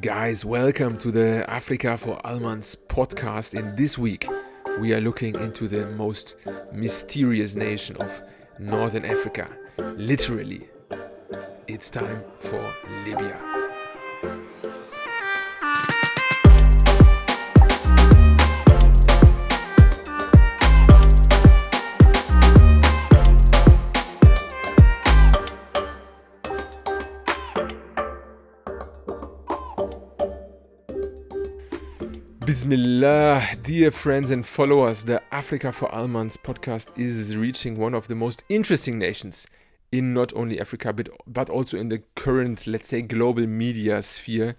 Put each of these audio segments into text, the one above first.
Guys, welcome to the Africa for Almans podcast. In this week, we are looking into the most mysterious nation of Northern Africa. Literally, it's time for Libya. Bismillah, dear friends and followers, the Africa for Almans podcast is reaching one of the most interesting nations in not only Africa but, but also in the current, let's say, global media sphere.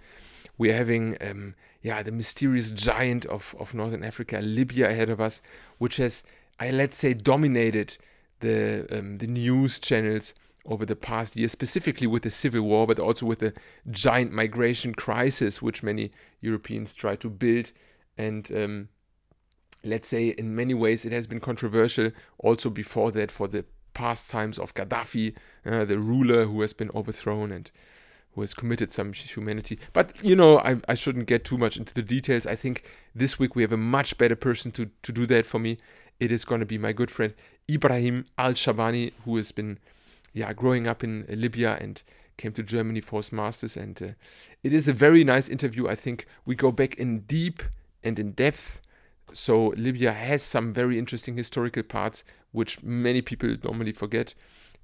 We're having, um, yeah, the mysterious giant of, of Northern Africa, Libya, ahead of us, which has, I let's say, dominated the um, the news channels over the past year, specifically with the civil war, but also with the giant migration crisis, which many Europeans try to build. And um, let's say, in many ways, it has been controversial also before that for the past times of Gaddafi, uh, the ruler who has been overthrown and who has committed some humanity. But you know, I, I shouldn't get too much into the details. I think this week we have a much better person to, to do that for me. It is going to be my good friend Ibrahim Al Shabani, who has been yeah, growing up in uh, Libya and came to Germany for his masters. And uh, it is a very nice interview. I think we go back in deep and in depth. So Libya has some very interesting historical parts which many people normally forget.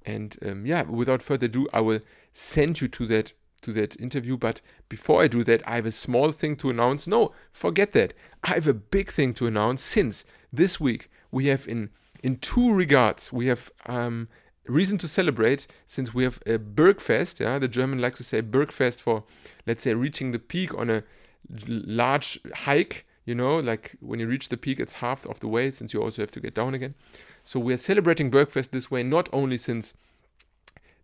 And um, yeah, without further ado, I will send you to that to that interview. But before I do that, I have a small thing to announce. No, forget that. I have a big thing to announce since this week we have in in two regards we have um, reason to celebrate since we have a Bergfest. Yeah, the German likes to say Bergfest for, let's say, reaching the peak on a large hike. You know, like when you reach the peak, it's half of the way since you also have to get down again. So we are celebrating Bergfest this way, not only since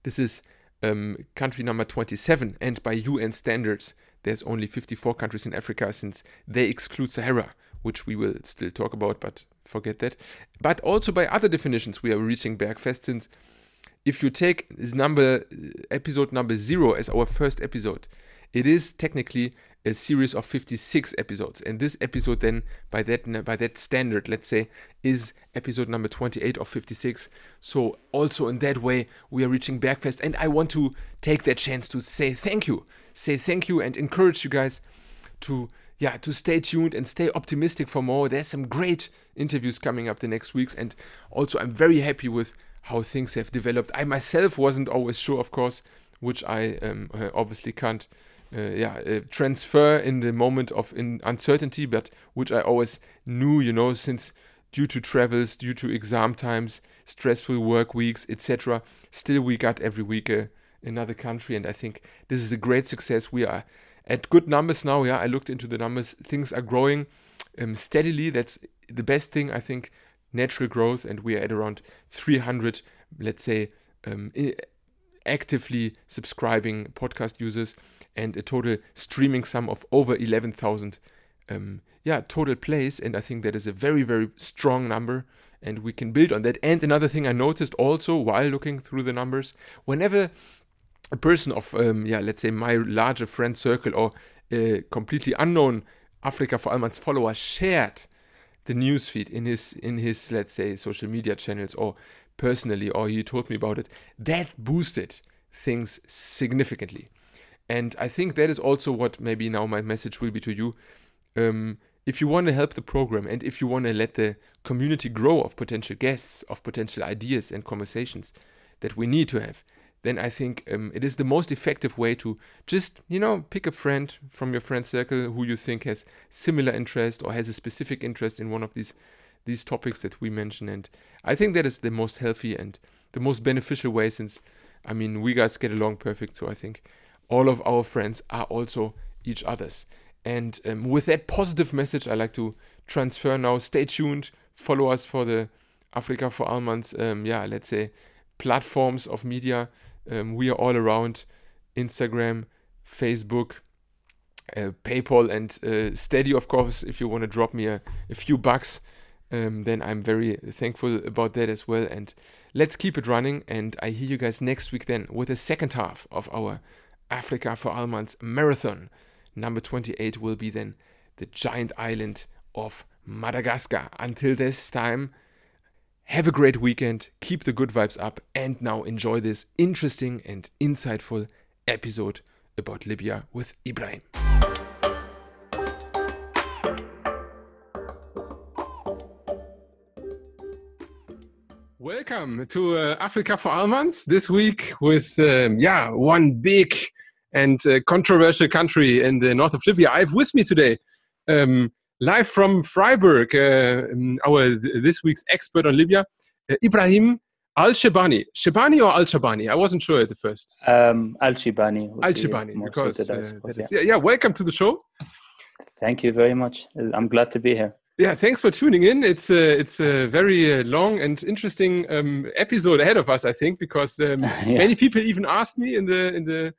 this is um, country number 27, and by UN standards, there's only 54 countries in Africa since they exclude Sahara, which we will still talk about, but forget that. But also by other definitions, we are reaching Bergfest since if you take number uh, episode number zero as our first episode, it is technically a series of 56 episodes. And this episode then by that by that standard let's say is episode number 28 of 56 so also in that way we are reaching bergfest. And i want to take that chance to say thank you. Say thank you and encourage you guys to yeah to stay tuned and stay optimistic for more. There's some great interviews coming up the next weeks. And also i'm very happy with how things have developed. I myself wasn't always sure, of course, which I um, uh, obviously can't. Uh, yeah, uh, transfer in the moment of in uncertainty, but which I always knew, you know, since due to travels, due to exam times, stressful work weeks, etc. Still, we got every week uh, another country, and I think this is a great success. We are at good numbers now. Yeah, I looked into the numbers; things are growing um, steadily. That's the best thing I think natural growth, and we are at around 300, let's say, um, actively subscribing podcast users, and a total streaming sum of over 11,000. Um, yeah, total plays, and I think that is a very, very strong number, and we can build on that. And another thing I noticed also while looking through the numbers, whenever a person of, um, yeah, let's say my larger friend circle or a completely unknown Africa for Almans follower shared the newsfeed in his in his let's say social media channels or personally or he told me about it that boosted things significantly. And i think that is also what maybe now my message will be to you. Um, if you want to help the program and if you want to let the community grow of potential guests of potential ideas and conversations that we need to have then I think um, it is the most effective way to just, you know, pick a friend from your friend circle who you think has similar interest or has a specific interest in one of these these topics that we mention. And I think that is the most healthy and the most beneficial way since, I mean, we guys get along perfect. So I think all of our friends are also each other's. And um, with that positive message, I like to transfer now. Stay tuned. Follow us for the Africa for Almans, um, yeah, let's say platforms of media um, we are all around Instagram, Facebook, uh, PayPal, and uh, Steady, of course. If you want to drop me a, a few bucks, um, then I'm very thankful about that as well. And let's keep it running. And I hear you guys next week then with the second half of our Africa for Almans marathon. Number 28 will be then the giant island of Madagascar. Until this time, have a great weekend, keep the good vibes up, and now enjoy this interesting and insightful episode about Libya with Ibrahim. Welcome to uh, Africa for Almans this week with, um, yeah, one big and uh, controversial country in the north of Libya. I have with me today, um, live from Freiburg, uh, um, our this week's expert on Libya, uh, Ibrahim Al Shebani. Shebani or Al Shabani? I wasn't sure at the first. Um, Al Shebani. Al Shebani, because uh, suppose, yeah. yeah, welcome to the show. Thank you very much. I'm glad to be here. Yeah, thanks for tuning in. It's a it's a very uh, long and interesting um, episode ahead of us, I think, because um, yeah. many people even asked me in the in the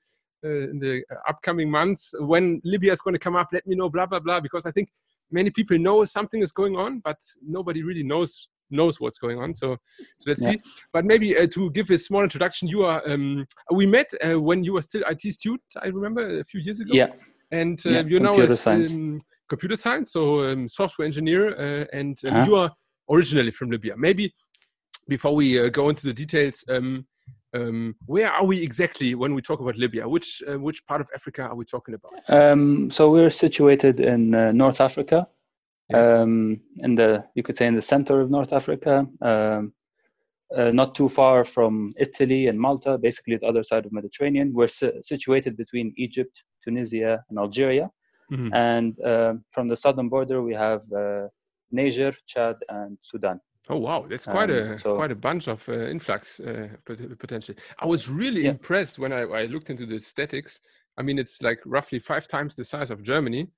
uh, in the upcoming months when Libya is going to come up. Let me know, blah blah blah, because I think many people know something is going on, but nobody really knows knows what's going on. So, so let's yeah. see. But maybe uh, to give a small introduction, you are um, we met uh, when you were still IT student. I remember a few years ago. Yeah. And uh, yeah, you're now a um, computer science, so um, software engineer, uh, and um, -huh. you are originally from Libya. Maybe before we uh, go into the details. Um, um, where are we exactly when we talk about Libya? Which uh, which part of Africa are we talking about? Um, so we're situated in uh, North Africa, yeah. um, in the you could say in the center of North Africa, um, uh, not too far from Italy and Malta, basically the other side of Mediterranean. We're si- situated between Egypt, Tunisia, and Algeria, mm-hmm. and uh, from the southern border we have uh, Niger, Chad, and Sudan. Oh wow, that's quite um, a so, quite a bunch of uh, influx uh, potentially. I was really yeah. impressed when I, I looked into the statics. I mean, it's like roughly five times the size of Germany.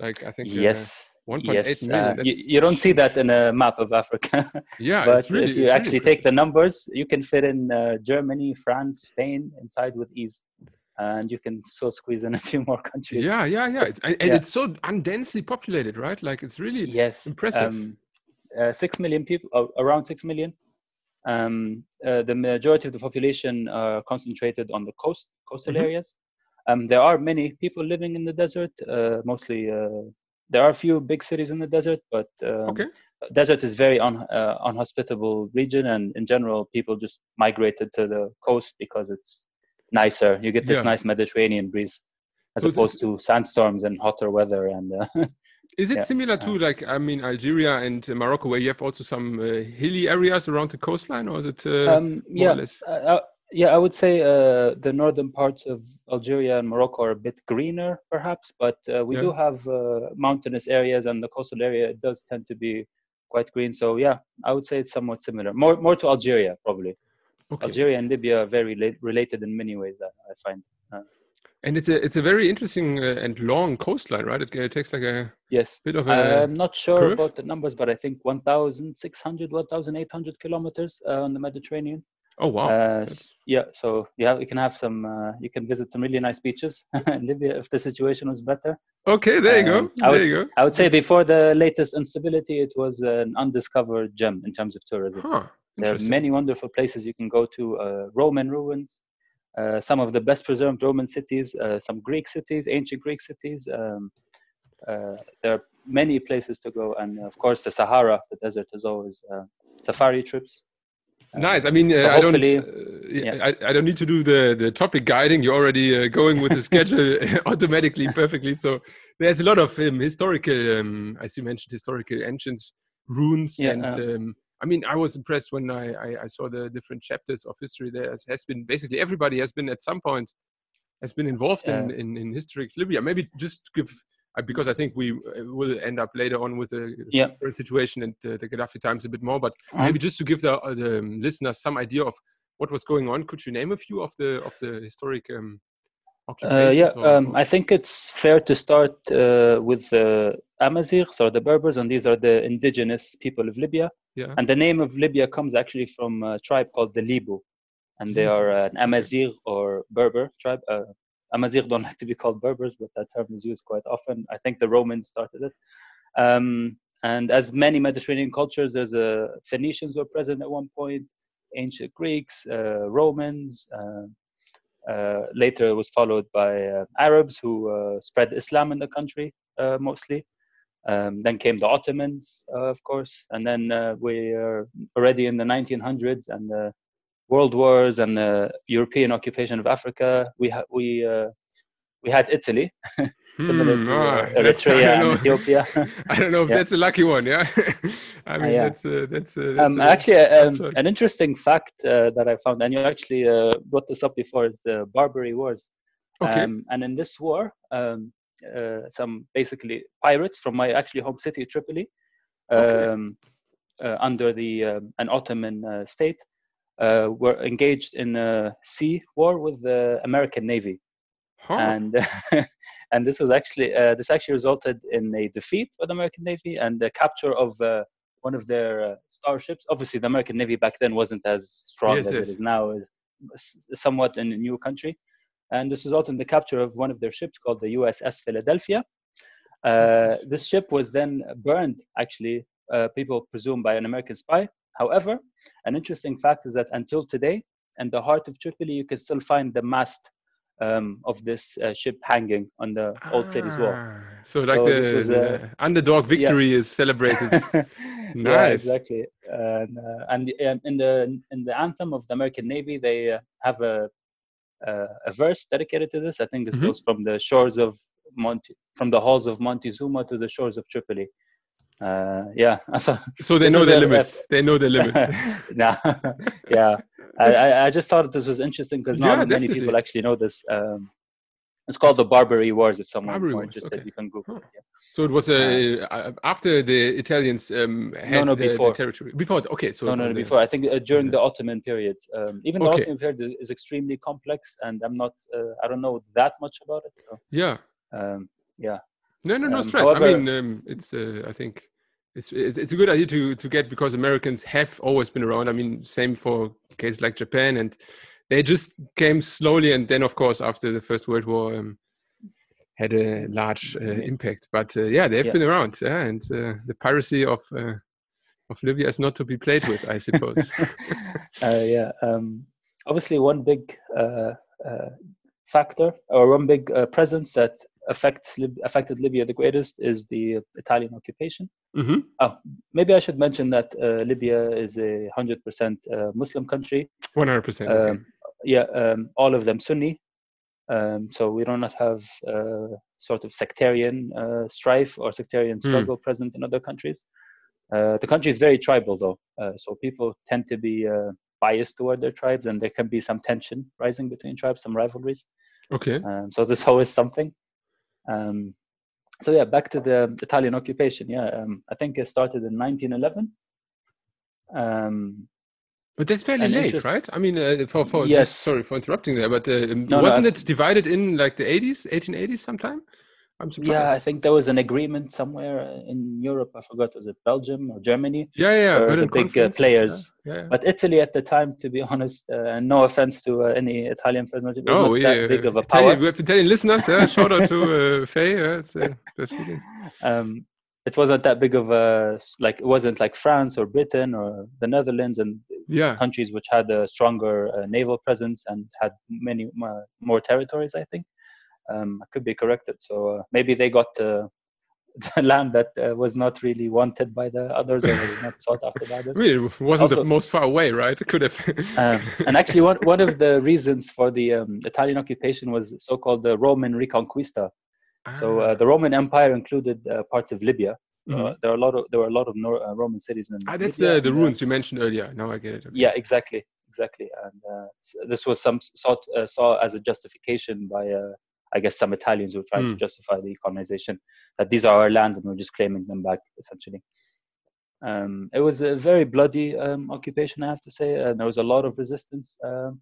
Like I think uh, yes, uh, 1.8 yes. million. You, you, don't see that in a map of Africa. yeah, but really, if you actually really take the numbers, you can fit in uh, Germany, France, Spain inside with ease and you can so squeeze in a few more countries. Yeah, yeah, yeah. It's, and, yeah. it's so undensely populated, right? Like it's really yes impressive. Um, uh, six million people, uh, around six million. Um, uh, the majority of the population are concentrated on the coast, coastal mm-hmm. areas. Um, there are many people living in the desert. Uh, mostly, uh, there are a few big cities in the desert, but um, okay. desert is very un, uh, unhospitable region, and in general, people just migrated to the coast because it's nicer. You get this yeah. nice Mediterranean breeze as so opposed to sandstorms and hotter weather and Is it yeah. similar to like I mean Algeria and Morocco, where you have also some uh, hilly areas around the coastline, or is it uh, um, yeah, uh, uh, yeah, I would say uh, the northern parts of Algeria and Morocco are a bit greener, perhaps, but uh, we yeah. do have mountainous areas, and the coastal area it does tend to be quite green. So yeah, I would say it's somewhat similar, more more to Algeria probably. Okay. Algeria and Libya are very related in many ways. I find. And it's a it's a very interesting uh, and long coastline, right? It, it, takes like a yes bit of a. I'm not sure curve. about the numbers, but I think 1,600, 1,800 kilometers uh, on the Mediterranean. Oh wow! Uh, yeah, so you have you can have some uh, you can visit some really nice beaches in Libya if the situation was better. Okay, there you um, go. There would, you go. I would say before the latest instability, it was an undiscovered gem in terms of tourism. Huh, there are many wonderful places you can go to: uh, Roman ruins, some of the best preserved Roman cities, uh, some Greek cities, ancient Greek cities. Um, uh, there are many places to go, and of course, the Sahara, the desert, is always safari trips. Nice. I mean, uh, I don't. Uh, yeah. I, I, don't need to do the the topic guiding. You're already uh, going with the schedule automatically, perfectly. So there's a lot of um, historical, um, as you mentioned, historical ancient ruins yeah, and um, I mean, I was impressed when I, I, I, saw the different chapters of history. There has been basically everybody has been at some point has been involved yeah. in, in, in history Libya. Maybe just give because I think we uh, will end up later on with the yeah. current situation and the, the Gaddafi times a bit more. But uh-huh. maybe just to give the, uh, the listeners some idea of what was going on, could you name a few of the of the historic um, uh, yeah, um, I think it's fair to start uh, with the Amazighs or the Berbers, and these are the indigenous people of Libya. Yeah. And the name of Libya comes actually from a tribe called the Libu, and they are an Amazigh or Berber tribe. Uh, Amazigh don't like to be called Berbers, but that term is used quite often. I think the Romans started it. Um, and as many Mediterranean cultures, there's a Phoenicians were present at one point, ancient Greeks, uh, Romans. Uh, later, it was followed by uh, Arabs who uh, spread Islam in the country mostly. Um, then came the Ottomans, of course, and then we are already in the 1900s and the world wars and the European occupation of Africa. We ha- we we had Italy, similar Hmm, to ah, uh, I Eritrea don't and know. Ethiopia. I don't know if Yeah. that's a lucky one. Yeah, I mean yeah. that's uh, that's, uh, that's um, uh, actually, um, an interesting fact uh, that I found, and you actually uh, brought this up before, is the Barbary Wars. okay. Um, and in this war, um, uh, some basically pirates from my actually home city, Tripoli, Okay. um, uh, under the um, an Ottoman uh, state, uh, were engaged in a sea war with the American Navy, Huh. and and this was actually uh, this actually resulted in a defeat for the American Navy and the capture of uh, one of their uh, starships. Obviously, the American Navy back then wasn't as strong Yes, as yes. it is now, is somewhat in a new country. And this resulted in the capture of one of their ships called the USS Philadelphia. Uh, this ship was then burned, actually, uh, people presume by an American spy. However, an interesting fact is that until today, in the heart of Tripoli, you can still find the mast um, of this uh, ship hanging on the old city's wall. Ah, So like the, the uh, underdog victory is celebrated. yeah, Nice. exactly. And, uh, and in the in the anthem of the American Navy, they uh, have a, a a verse dedicated to this. I think this Mhm. goes from the shores of Monte, from the halls of Montezuma to the shores of Tripoli. Uh, yeah, So they know their limits. They know their limits. nah, yeah. I, I- just thought this was interesting because not Yeah, many people actually know this. Um, it's called the Barbary Wars. If someone Barbary more interested, okay. you can Google it. Yeah. So it was uh, uh, after the Italians um, had no, the, the before. territory. Before, okay. So no, no, no, the- before. I think uh, during the Ottoman period. Um, even the Ottoman period is- is extremely complex, and I'm not. Uh, I don't know that much about it. So, Yeah. um, yeah. No, no, no Um, stress. however- I mean, um, it's. Uh, I think it's, it's a good idea to to get because Americans have always been around. I mean, same for cases like Japan, and they just came slowly, and then of course after the First World War. Um, had a large uh, impact, but uh, yeah, they've Yeah. been around, yeah, and uh, the piracy of uh, of Libya is not to be played with, I suppose. uh, yeah. Um, obviously, one big uh, uh, factor or one big uh, presence that affects Lib- affected Libya the greatest is the Italian occupation. hmm Oh, maybe I should mention that uh, Libya is a hundred percent uh, Muslim country. One hundred percent. Um, yeah, um, all of them Sunni. Um, so we do not have uh, sort of sectarian uh, strife or sectarian Hmm. struggle present in other countries. Uh, the country is very tribal, though, uh, so people tend to be uh, biased toward their tribes, and there can be some tension rising between tribes, some rivalries. Okay. Um, so there's always something. Um, so yeah, back to the Italian occupation. Yeah, um, I think it started in 1911. Um, But that's fairly late, interest- right? I mean, uh, for for Yes. just, sorry for interrupting there, but uh, no, wasn't I- it divided in like the eighties, eighteen eighties, sometime? I'm surprised. yeah, I think there was an agreement somewhere in Europe. I forgot was it Belgium or Germany? yeah, yeah, the big, uh, players. Yeah, yeah. But Italy at the time, to be honest, uh, and no offense to uh, any Italian fans, was Oh, not yeah, that big of a Italian, power. we have Italian listeners. Yeah, shout out to uh, Faye. Yeah, uh, that's good. um, it wasn't that big of a like it wasn't like France or Britain or the Netherlands and Yeah, countries which had a stronger uh, naval presence and had many more, more territories. I think um, I could be corrected. So uh, maybe they got uh, the land that uh, was not really wanted by the others or was not sought after by others. it wasn't the most far away, right? It could have. um, and actually, one, one of the reasons for the um, Italian occupation was so-called the Roman Reconquista. So uh, the Roman Empire included uh, parts of Libya. Uh, there are a lot of there were a lot of Nor- Roman cities in. ah, that's Libya the the ruins you mentioned earlier. Now I get it. Okay. Yeah, exactly, exactly. And uh, this was some sought, uh, saw as a justification by, uh, I guess, some Italians were trying to Mm. justify the colonization that these are our land and we're just claiming them back, essentially. Um, it was a very bloody um, occupation, I have to say, and there was a lot of resistance um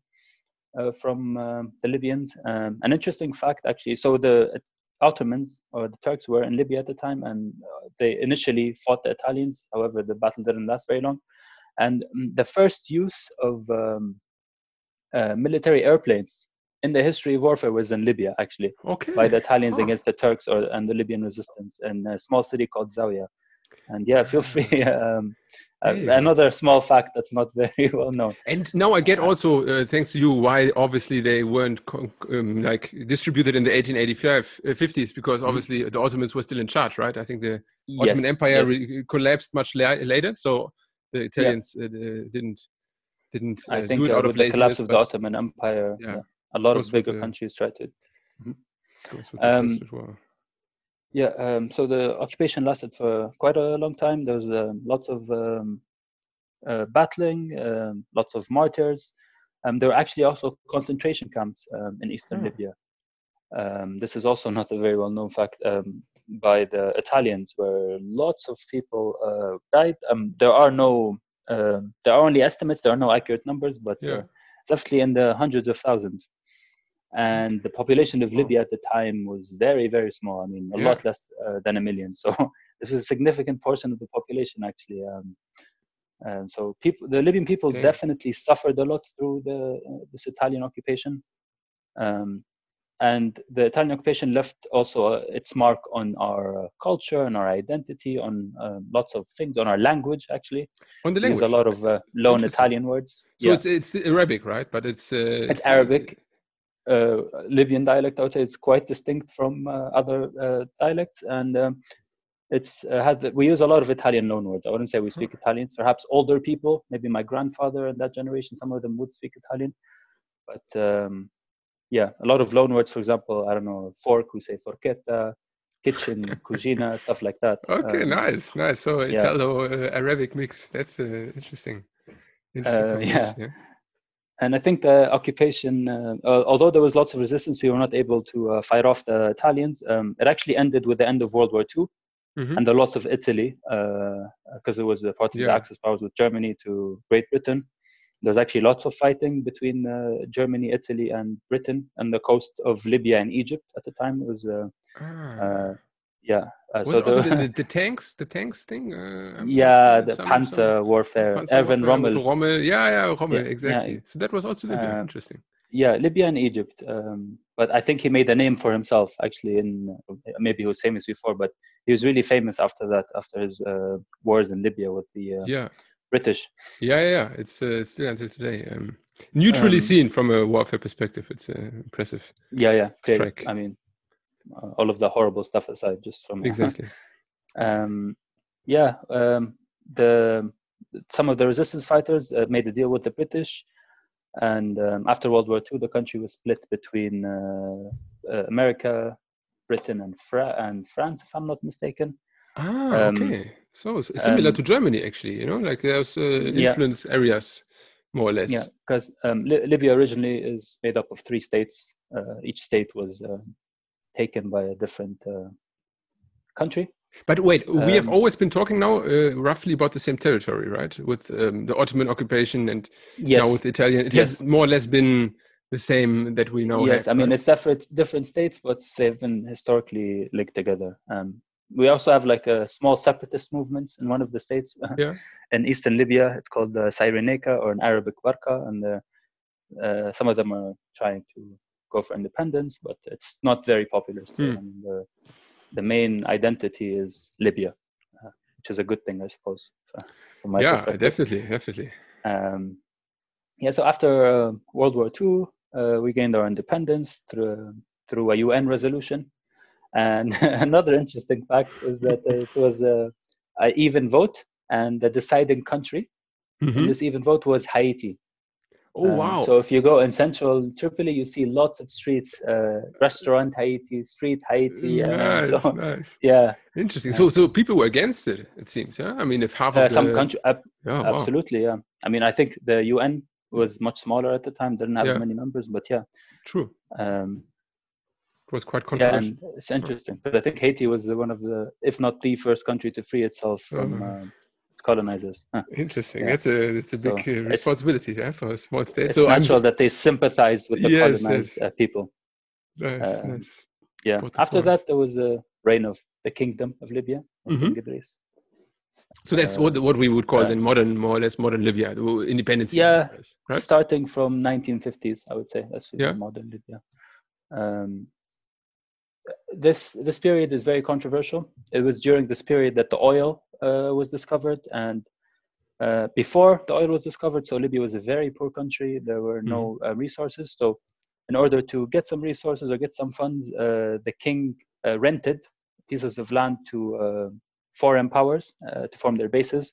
uh, from um, the Libyans. Um, an interesting fact, actually, so the Ottomans or the Turks were in Libya at the time, and uh, they initially fought the Italians. However, the battle didn't last very long. And mm, the first use of um, uh, military airplanes in the history of warfare was in Libya, actually, Okay. by the Italians Huh. against the Turks or and the Libyan resistance in a small city called Zawiya. And yeah, feel free. Um, Uh, another small fact that's not very well known. And now I get also, uh, thanks to you, why obviously they weren't um, like distributed in the 1885 uh, 50s because mm-hmm. obviously mm -hmm. the Ottomans were still in charge, right? I think the yes, Ottoman Empire yes. collapsed much la later, so the Italians yeah. uh, didn't didn't. I think uh, with the collapse of the Ottoman Empire, yeah, yeah a lot of bigger the, countries tried to. Mm -hmm. um, yeah, um, so the occupation lasted for quite a long time. There was uh, lots of um, uh, battling, um, lots of martyrs. Um, there were actually also concentration camps um, in eastern oh. Libya. Um, this is also not a very well known fact by the Italians, where lots of people uh, died. there are no, there are only estimates. There are no accurate numbers, but yeah. it's definitely in the hundreds of thousands and the population of Libya at the time was very, very small. I mean, a yeah. lot less uh, than a million. So this was a significant portion of the population, actually. Um, and so people, the Libyan people definitely suffered a lot through the uh, this Italian occupation. Um, and the Italian occupation left also uh, its mark on our uh, culture and our identity, on uh, lots of things, on our language actually. On the language, There's a lot of uh, loan Italian words. So yeah. it's it's Arabic, right? But it's it's, it's Arabic uh, Libyan dialect, I would say it's quite distinct from uh, other uh, dialects, and um, it's has the, we use a lot of Italian loanwords. I wouldn't say we speak Italian. Perhaps older people, maybe my grandfather and that generation, some of them would speak Italian, but um, yeah, a lot of loanwords. For example, I don't know, fork, we say forchetta, kitchen, cucina, stuff like that. Okay, um, nice, nice. So yeah. Italo uh, Arabic mix. That's uh, interesting. interesting uh, yeah. yeah and I think the occupation, uh, although there was lots of resistance, we were not able to uh, fight off the Italians. Um, it actually ended with the end of World War II mm-hmm. and the loss of Italy, because uh, it was a part of yeah. the Axis powers with Germany to Great Britain. There's actually lots of fighting between uh, Germany, Italy, and Britain, and the coast of Libya and Egypt at the time. It was uh, ah yeah. Uh, so the, the, the, tanks, the tanks thing. Uh, yeah, the Panzer warfare. Panzer Erwin Rommel. Rommel. Yeah, yeah, Rommel. Yeah, exactly. Yeah. So that was also Libya. Uh, Interesting. Yeah, Libya and Egypt. Um, but I think he made a name for himself. Actually, in maybe he was famous before, but he was really famous after that. After his uh, wars in Libya with the uh, yeah British. Yeah, yeah, yeah. It's uh, still until today. Um, neutrally um, seen from a warfare perspective, it's impressive. Yeah, yeah. Strike. I mean, uh, all of the horrible stuff aside, just from exactly. um, yeah, um, the some of the resistance fighters uh, made a deal with the British, and um, after World War II, the country was split between uh, uh, America, Britain, and, Fra- and France, if I'm not mistaken. Ah, um, okay. So similar um, to Germany, actually. You know, like there's uh, influence yeah. areas, more or less. Yeah, because um, Libya originally is made up of three states. Uh, each state was uh, taken by a different uh, country. But wait, we um, have always been talking now uh, roughly about the same territory, right? With um, the Ottoman occupation and yes. now with Italian, it yes. has more or less been the same that we know. Yes, have, I mean it's different different states, but they've been historically linked together. Um, we also have like a small separatist movements in one of the states yeah. in eastern Libya. It's called the Cyrenaica or an Arabic Barqa, and uh, some of them are trying to go for independence, but it's not very popular still. Hmm. I mean, the, the main identity is Libya, uh, which is a good thing, I suppose. From my yeah, definitely, definitely. Um, yeah, so after uh, World War II, uh, we gained our independence through through a UN resolution. And another interesting fact is that it was a, a even vote, and the deciding country mm-hmm. in this even vote was Haiti. Oh um, wow! So if you go in central Tripoli, you see lots of streets, uh, restaurant Haiti, street Haiti. Nice, so, nice. Yeah. Interesting. So so people were against it. It seems. Yeah. I mean, if half of uh, the... some country, uh, oh, absolutely. Wow. Yeah. I mean, I think the UN was much smaller at the time. Didn't have yeah. as many members, but yeah. True. Um, it was quite controversial. Yeah, and it's interesting because I think Haiti was the, one of the, if not the first country to free itself from. Oh, colonizers. Huh. Interesting. Yeah. That's a that's a big so uh, responsibility yeah, for a small state. It's so natural I'm... that they sympathized with the yes, colonized yes. Uh, people. Nice, uh, nice. Yeah. After that, there was a reign of the kingdom of Libya. Mm-hmm. So that's uh, what what we would call uh, then modern, more or less modern Libya, independence. Yeah, right? starting from 1950s, I would say that's yeah. modern Libya. Um, this this period is very controversial. It was during this period that the oil was discovered, and uh, before the oil was discovered. So Libya was a very poor country. There were no uh, resources. So in order to get some resources or get some funds, uh, the king uh, rented pieces of land to uh, foreign powers uh, to form their bases.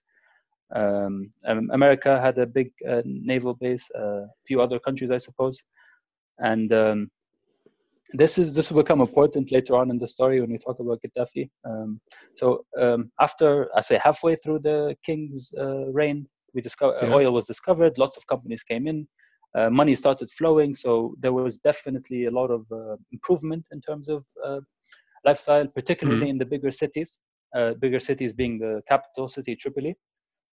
Um, um, America had a big naval base, a few other countries, I suppose, and um, this is this will become important later on in the story when we talk about Gaddafi. Um, so um, after I say halfway through the king's uh, reign, we discover uh, yeah. oil was discovered. Lots of companies came in, uh, money started flowing. So there was definitely a lot of uh, improvement in terms of uh, lifestyle, particularly mm-hmm. in the bigger cities. Uh, bigger cities being the capital city Tripoli,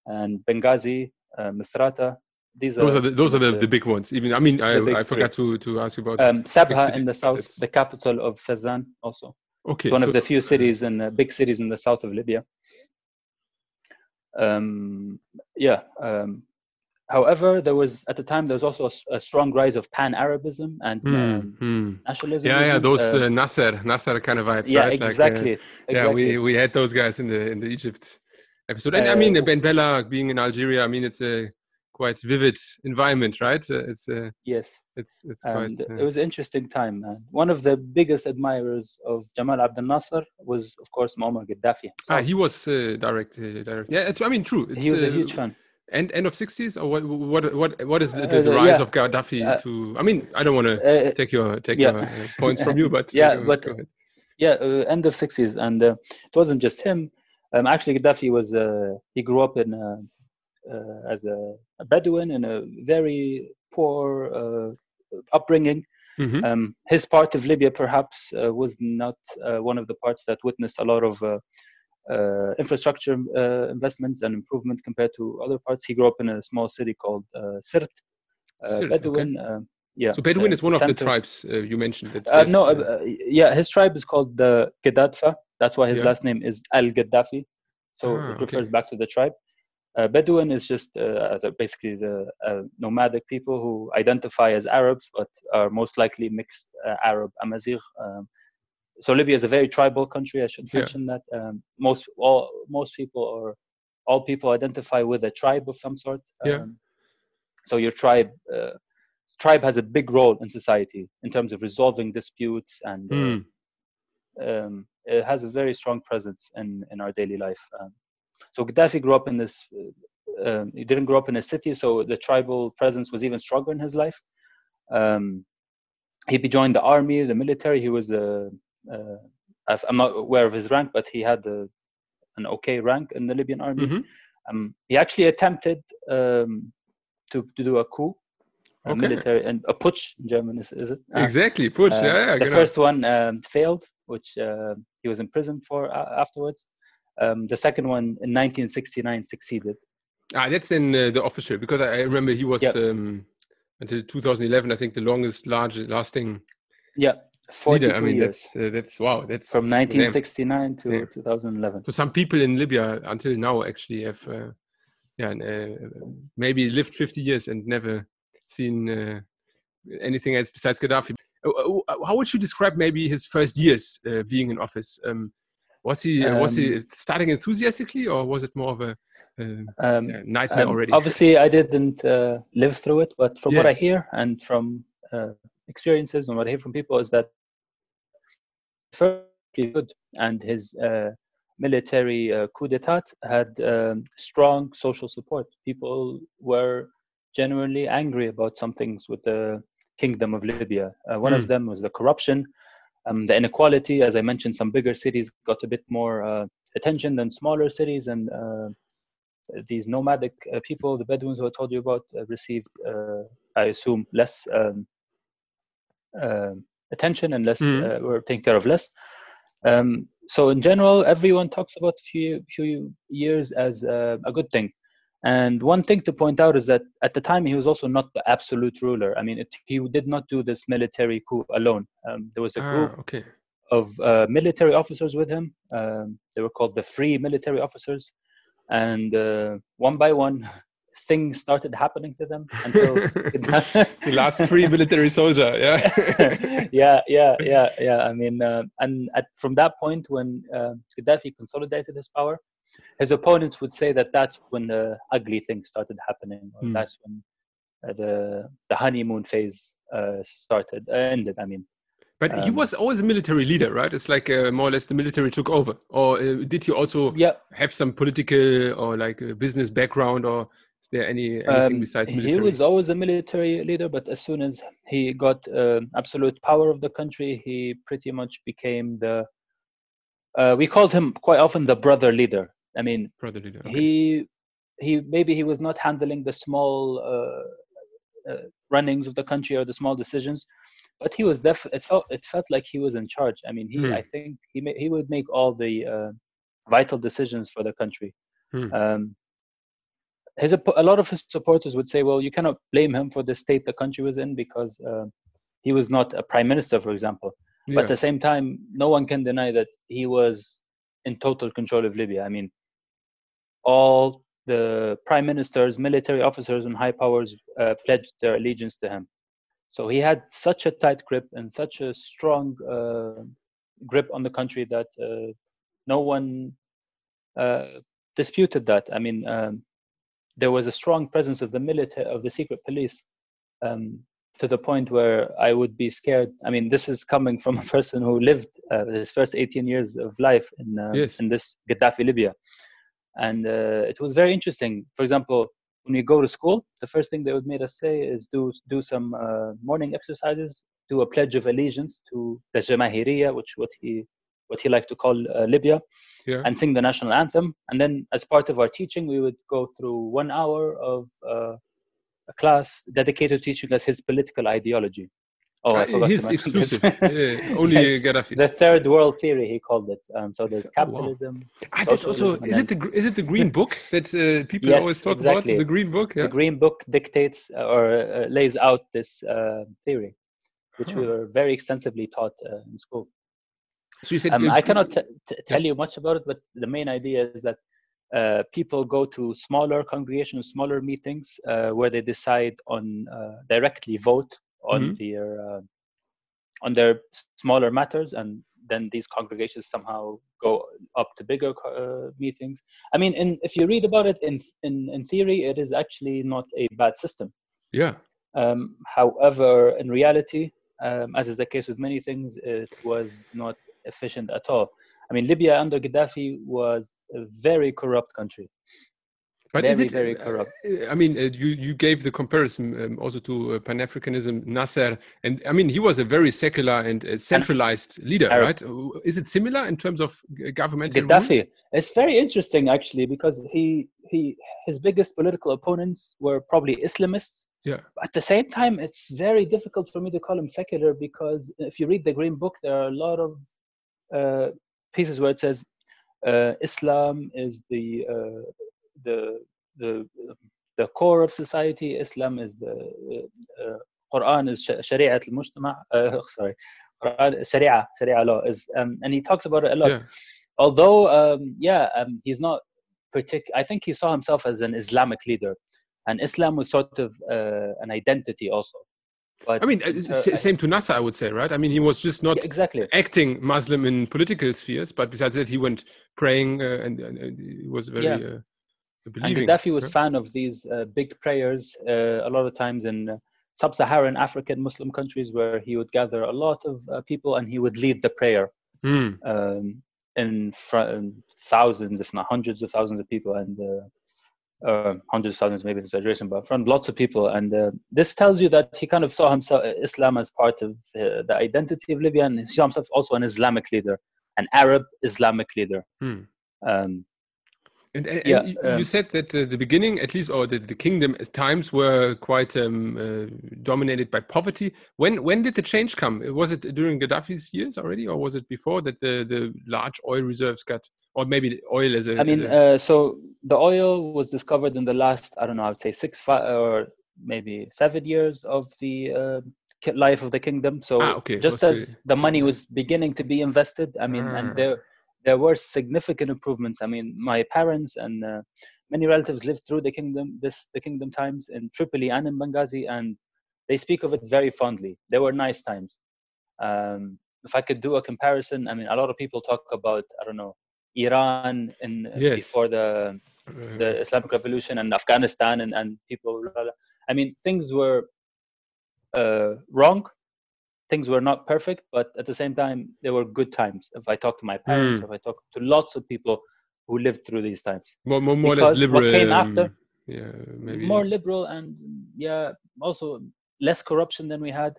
and Benghazi, Misrata, these those are, are the, those are the, the, big ones. Even I mean, I, I forgot to, to ask you about um, Sabha in the south, the capital of Fezzan, also. Okay, it's one so, of the few cities and uh, big cities in the south of Libya. Um, yeah. Um, however, there was at the time there was also a, a strong rise of pan-Arabism and mm, mm. nationalism. Yeah, yeah, those uh, uh, Nasser, Nasser kind of vibes. Yeah, right? exactly, like, exactly. Yeah, we we had those guys in the in the Egypt episode. And I mean, uh, Ben Bella being in Algeria. I mean, it's a quite vivid environment, right? Uh, it's uh, yes, it's it's and quite. Uh, it was an interesting time, man. One of the biggest admirers of Jamal Abdel Nasser was, of course, Muammar Gaddafi. So, ah, he was uh, direct, uh, direct. Yeah, I mean, true. It's, he was a huge fan. End end of sixties, or what? What what what is the, the, the rise yeah. of Gaddafi to? I mean, I don't want to take your take yeah. your points from you, but yeah, but yeah, end of sixties, and it wasn't just him. Um, actually, Gaddafi was he grew up in uh, as a, a, Bedouin in a very poor uh, upbringing. Mm-hmm. Um, his part of Libya perhaps uh, was not one of the parts that witnessed a lot of uh, infrastructure uh, investments and improvement compared to other parts. He grew up in a small city called uh, Sirt. Sirt Bedouin. Okay. yeah. So Bedouin is one center. of the tribes you mentioned. no, yeah, his tribe is called the Gaddafa. That's why his yeah. last name is Al Gaddafi. So ah, it refers okay. back to the tribe. Uh, Bedouin is just uh, basically the uh, nomadic people who identify as Arabs but are most likely mixed uh, Arab Amazigh. Um, so Libya is a very tribal country. I should mention yeah. that um, most all most people or all people identify with a tribe of some sort. Um, yeah. So your tribe uh, tribe has a big role in society in terms of resolving disputes and mm. um, it has a very strong presence in in our daily life. So Gaddafi grew up in this. Uh, um, he didn't grow up in a city, so the tribal presence was even stronger in his life. Um, he joined the army, the military. He was a. Uh, I'm not aware of his rank, but he had a, an okay rank in the Libyan army. Mm-hmm. Um, he actually attempted um, to, to do a coup, a okay. military and a putsch in German is, is it? Uh, exactly, putsch. Uh, yeah, yeah. The first one um, failed, which uh, he was in prison for afterwards. Um, the second one in 1969 succeeded. Ah, that's in uh, the official because I, I remember he was yep. um, until 2011. I think the longest, largest, lasting. Yeah, 42 I mean, years. that's uh, that's wow. That's from 1969 to damn. 2011. So some people in Libya until now actually have, uh, yeah, uh, maybe lived 50 years and never seen uh, anything else besides Gaddafi. Uh, how would you describe maybe his first years being in office? Um, was he um, was he starting enthusiastically, or was it more of a, a um, nightmare um, already? Obviously, I didn't uh, live through it, but from yes. what I hear and from uh, experiences and what I hear from people is that first good, and his uh, military uh, coup d'état had um, strong social support. People were genuinely angry about some things with the kingdom of Libya. Uh, one mm. of hmm. them was the corruption um, the inequality, as I mentioned, some bigger cities got a bit more uh, attention than smaller cities, and uh, these nomadic uh, people, the Bedouins who I told you about, uh, received, uh, I assume, less um, um attention and less mm-hmm. were taken care of less. Um, so in general, everyone talks about few few years as a good thing. And one thing to point out is that at the time he was also not the absolute ruler. I mean, it, he did not do this military coup alone. Um, there was a ah, group ah, okay. of uh, military officers with him. Um, they were called the Free Military Officers, and uh, one by one, things started happening to them until the last free military soldier. Yeah, yeah, yeah, yeah, yeah. I mean, uh, and at, from that point, when uh, Gaddafi consolidated his power his opponents would say that that's when the ugly things started happening, or Hmm. that's when uh, the the honeymoon phase uh, started uh, ended. I mean, But he Um, was always a military leader, right? It's like uh, more or less the military took over. Or uh, did he also yeah, have some political or like a business background, or is there any anything Um, besides military? he was always a military leader, but as soon as he got um absolute power of the country, he pretty much became the. Uh, we called him quite often the brother leader. I mean, okay. he he maybe he was not handling the small uh, uh, runnings of the country or the small decisions, but he was def. It felt it felt like he was in charge. I mean, he Hmm. I think he ma- he would make all the uh, vital decisions for the country. Hmm. Um, his a lot of his supporters would say, well, you cannot blame him for the state the country was in because uh, he was not a prime minister, for example. But at the same time, no one can deny that he was in total control of Libya. I mean, all the prime ministers, military officers, and high powers uh, pledged their allegiance to him. So he had such a tight grip and such a strong uh, grip on the country that uh, no one uh, disputed that. I mean, um, there was a strong presence of the military, of the secret police, um, to the point where I would be scared. I mean, this is coming from a person who lived uh, his first 18 years of life in uh, Yes. in this Gaddafi Libya, and uh, it was very interesting. For example, when we go to school, the first thing they would make us say is do do some uh, morning exercises, do a pledge of allegiance to the Jamahiriya, which what he what he liked to call uh, Libya, Yeah. and sing the national anthem. And then, as part of our teaching, we would go through one hour of uh, a class dedicated to teaching us his political ideology. Oh, I Uh, his exclusive. Yeah, only Yes, Gaddafi. the third world theory, he called it. Um, so there's Oh, wow. capitalism, Ah, that's also is it the is it the green book that uh, people Yes, always talk exactly. about? The green book, yeah. the Green Book dictates uh, or uh, lays out this uh, theory, which we were very extensively taught uh, in school. So you said Um, uh, I cannot t- t- tell you much about it, but the main idea is that uh, people go to smaller congregations, smaller meetings, uh, where they decide on uh, directly vote on Mhm. their uh, on their smaller matters, and then these congregations somehow go up to bigger uh, meetings. I mean, in, if you read about it in, in in theory, it is actually not a bad system. yeah. Um, however, in reality, um, as is the case with many things, it was not efficient at all. I mean, Libya under Gaddafi was a very corrupt country. But is it very uh, corrupt. uh, I mean, uh, you you gave the comparison um, also to uh, Pan Africanism, Nasser, and I mean he was a very secular and uh, centralized leader, Arab. right? Uh, Is it similar in terms of governmental rule? It's very interesting actually because he he his biggest political opponents were probably Islamists. Yeah. At the same time, it's very difficult for me to call him secular because if you read the Green Book, there are a lot of uh, pieces where it says uh, Islam is the uh, the the the core of society. Islam is the uh, uh, Quran is sh- Sharia al-Mujtama. Uh, sorry, Quran Sharia Sharia law is, um, and he talks about it a lot Yeah. although um, yeah um, he's not partic- i think he saw himself as an islamic leader and islam was sort of uh, an identity also but I mean, uh, uh, same to Nasser, I would say, right? I mean, he was just not yeah, exactly acting Muslim in political spheres, but besides that, he went praying uh, and, and, was very Yeah. And gaddafi was fan of these uh, big prayers uh, a lot of times in uh, sub-saharan african muslim countries where he would gather a lot of uh, people and he would lead the prayer Hmm. um, in front of thousands, if not hundreds of thousands of people, and uh, uh, hundreds of thousands, maybe an exaggeration, but in front of lots of people. And uh, this tells you that he kind of saw himself Islam as part of uh, the identity of Libya, and he saw himself also an Islamic leader, an Arab Islamic leader. Hmm. Um, And, and, Yeah, and you, you um, said that uh, the beginning, at least, or the, the kingdom at times were quite um, uh, dominated by poverty. When when did the change come? Was it during Gaddafi's years already, or was it before that the, the large oil reserves got, or maybe the oil as a? I mean, a- uh, so the oil was discovered in the last, I don't know, I would say six, five, or maybe seven years of the uh, life of the kingdom. So Ah, okay, just was as the- the money was beginning to be invested, I mean, Ah. and there there were significant improvements. I mean, my parents and uh, many relatives lived through the kingdom, this the kingdom times in Tripoli and in Benghazi, and they speak of it very fondly. They were nice times. Um, if I could do a comparison, I mean, a lot of people talk about I don't know Iran in Yes. before the Uh, the Islamic Revolution and Afghanistan and, and people. I mean, things were uh, wrong. Things were not perfect, but at the same time, they were good times. If I talk to my parents, Mm. if I talk to lots of people who lived through these times, more, more, more or less because what liberal. came um, after- yeah, maybe. more liberal and yeah, also less corruption than we had.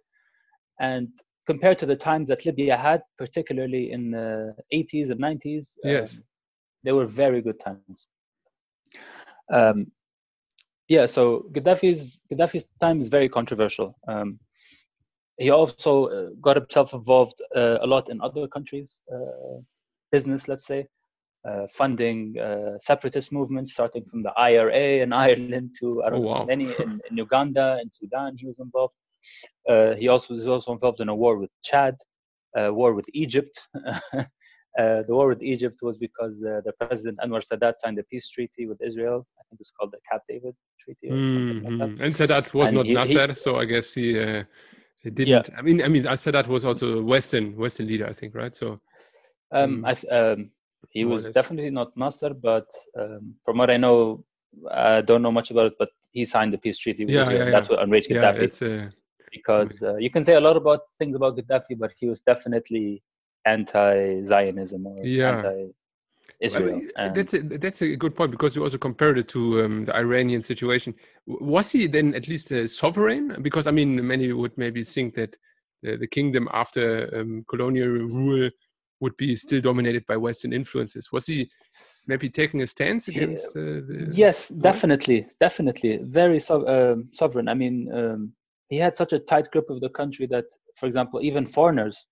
And compared to the times that Libya had, particularly in the 80s and 90s, Yes. um, they were very good times. Um, yeah, so Gaddafi's Gaddafi's time is very controversial. Um, he also uh, got himself involved uh, a lot in other countries' uh, business, let's say, uh, funding uh, separatist movements, starting from the IRA in Ireland to I don't Oh, know many in, in Uganda and Sudan. He was involved. Uh, he also was also involved in a war with Chad, a war with Egypt. Uh, the war with Egypt was because uh, the president Anwar Sadat signed a peace treaty with Israel. I think it's called the Camp David Treaty or something like that. Mhm. And Sadat was And not he- he- Nasser, so I guess he, uh, he didn't. I mean, I mean, Sadat was also a Western Western leader, I think, right? So Um, Mm. I, um, he was definitely not Nasser, but um, from what I know, I don't know much about it. But he signed the peace treaty with Yeah, yeah, That's yeah. what enraged yeah, Gaddafi it's uh, because uh, you can say a lot about things about Gaddafi, but he was definitely anti-Zionism or Yeah. anti-Israel. Well, and- that's a, that's a good point because you also compared it to um, the Iranian situation. Was he then at least a sovereign? Because I mean, many would maybe think that the, the kingdom after um, colonial rule would be still dominated by Western influences. Was he maybe taking a stance against uh, the? yes definitely definitely very so, um, sovereign i mean um, he had such a tight grip of the country that for example even foreigners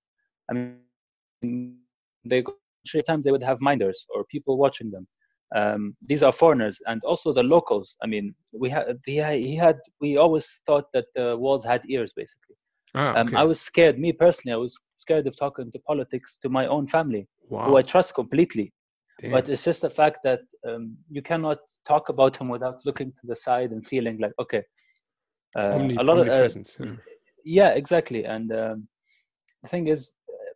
i mean they three times they would have minders or people watching them um, these are foreigners and also the locals i mean we had he, had- he had we always thought that the walls had ears basically Ah, um, i was scared me personally i was scared of talking to politics to my own family wow. who i trust completely Damn. but it's just the fact that um, you cannot talk about him without looking to the side and feeling like okay uh, Omni- a lot of uh, yeah. yeah exactly and um, the thing is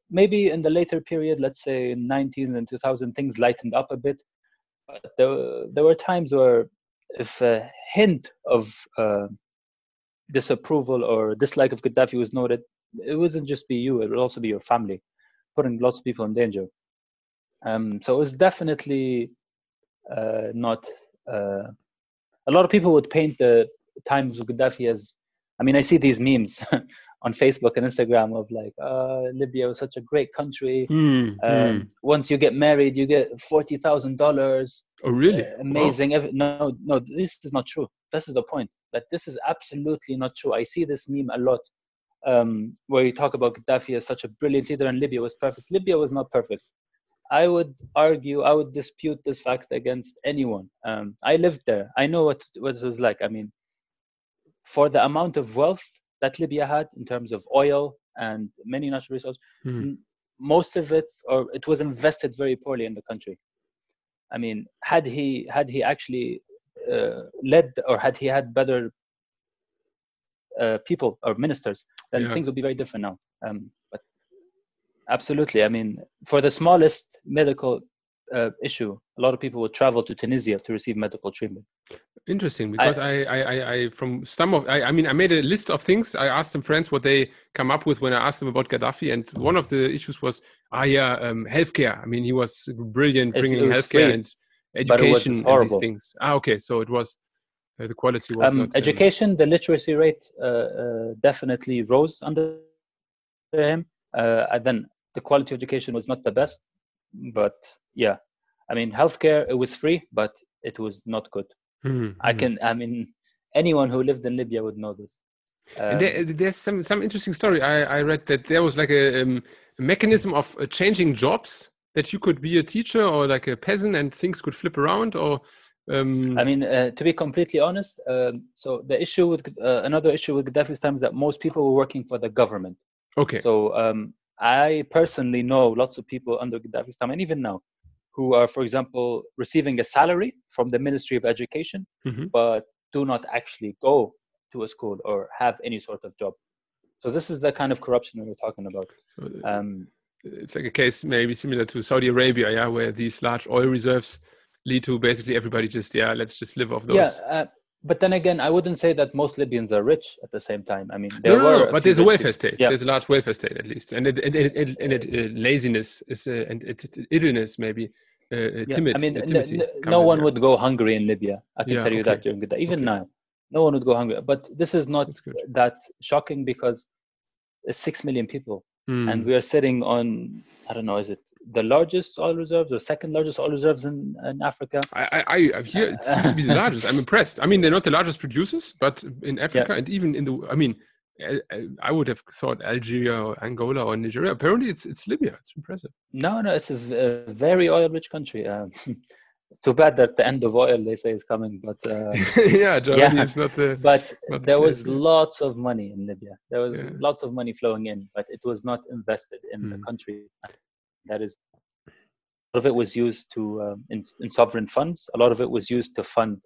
maybe in the later period let's say in 90s and 2000 things lightened up a bit but there, were- there were times where if a hint of uh, disapproval or dislike of gaddafi was noted it wouldn't just be you it would also be your family putting lots of people in danger um, so it was definitely uh, not. Uh, a lot of people would paint the times of Gaddafi as. I mean, I see these memes on Facebook and Instagram of like, uh, Libya was such a great country. Hmm, Um, hmm. Once you get married, you get forty thousand dollars. Oh, really? Uh, amazing. Every, no, no, this is not true. This is the point. That this is absolutely not true. I see this meme a lot, um, where you talk about Gaddafi as such a brilliant leader, and Libya was perfect. Libya was not perfect. I would argue, I would dispute this fact against anyone. Um, I lived there. I know what what it was like. I mean, for the amount of wealth that Libya had in terms of oil and many natural resources, Hmm. most of it or it was invested very poorly in the country i mean had he had he actually uh, led or had he had better uh, people or ministers then Yeah. things would be very different now um, but absolutely i mean for the smallest medical uh, issue a lot of people would travel to tunisia to receive medical treatment Interesting, because I, I, I, I, from some of, I, I mean, I made a list of things. I asked some friends what they come up with when I asked them about Gaddafi, and one of the issues was, ah, yeah, um, healthcare. I mean, he was brilliant bringing was healthcare free, and but it was education and these horrible. things. Ah, okay, so it was uh, the quality was um, not um, education, the literacy rate uh, uh, definitely rose under him. Uh, and then the quality of education was not the best, but yeah, I mean, healthcare it was free, but it was not good. mhm, I mhm. can, I mean, anyone who lived in Libya would know this. Um, there, there's some some interesting story. I, I read that there was like a, um, a mechanism of uh, changing jobs that you could be a teacher or like a peasant and things could flip around or. Um, I mean, uh, to be completely honest, um, so the issue with uh, another issue with Gaddafi's time is that most people were working for the government. okay. So um, I personally know lots of people under Gaddafi's time, and even now, who are, for example, receiving a salary from the Ministry of Education, Mhm. but do not actually go to a school or have any sort of job. So this is the kind of corruption that we're talking about. So, uh, Um, it's like a case maybe similar to Saudi Arabia, yeah, where these large oil reserves lead to basically everybody just yeah, let's just live off those. Yeah, uh, but then again, I wouldn't say that most Libyans are rich at the same time. I mean, there no, no, no but there's a welfare state. Yeah. There's a large welfare state at least, and it, and it, and it, uh, laziness is uh, and it, idleness maybe. Uh, uh timid, I mean, n- no one would go hungry in Libya. I can yeah, tell you okay. that during the day. Even okay. now, no one would go hungry. But this is not that shocking because it's six million people, mm. and we are sitting on I don't know, is it the largest oil reserves or second largest oil reserves in, in Africa? I, I, I hear it seems to be the largest. I'm impressed. I mean, they're not the largest producers, but in Africa yeah. and even in the, I mean, I would have thought Algeria or Angola or Nigeria. Apparently, it's it's Libya. It's impressive. No, no, it's a, very oil-rich country. Um, too bad that the end of oil they say is coming, but uh, yeah, Germany yeah. is not the. But not there the was lots of money in Libya. There was yeah. lots of money flowing in, but it was not invested in mm. the country. That is, a lot of it was used to um, in, in, sovereign funds. A lot of it was used to fund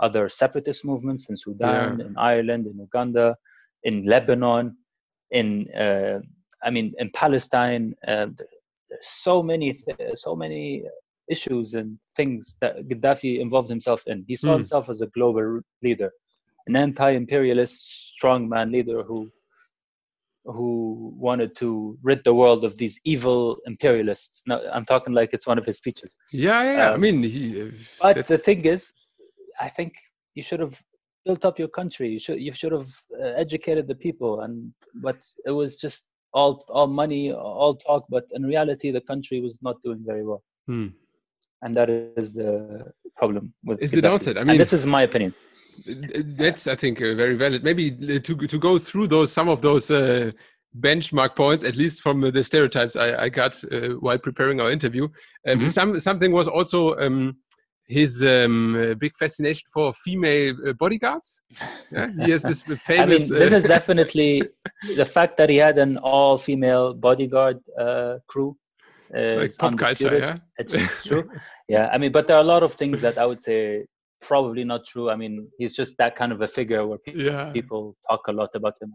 other separatist movements in Sudan, yeah. in Ireland, in Uganda, in Lebanon, in uh, I mean in Palestine. Uh, so many, so many issues and things that Gaddafi involved himself in. He saw mm. himself as a global leader, an anti-imperialist strongman leader who who wanted to rid the world of these evil imperialists. Now, I'm talking like it's one of his speeches. Yeah, yeah. Um, I mean, he, but the thing is, I think you should have built up your country. You should you should have uh, educated the people, and but it was just all all money, all talk. But in reality, the country was not doing very well. Hmm and that is the problem with is Gaddafi. the downside i mean and this is my opinion that's i think uh, very valid maybe uh, to to go through those some of those uh, benchmark points at least from the stereotypes i, I got uh, while preparing our interview um, mm -hmm. some something was also um, his um, uh, big fascination for female uh, bodyguards yeah? he has this famous i mean this is definitely the fact that he had an all-female bodyguard crew it's like pop culture, yeah. It's true. yeah, I mean, but there are a lot of things that I would say probably not true. I mean, he's just that kind of a figure where people, yeah. people talk a lot about him.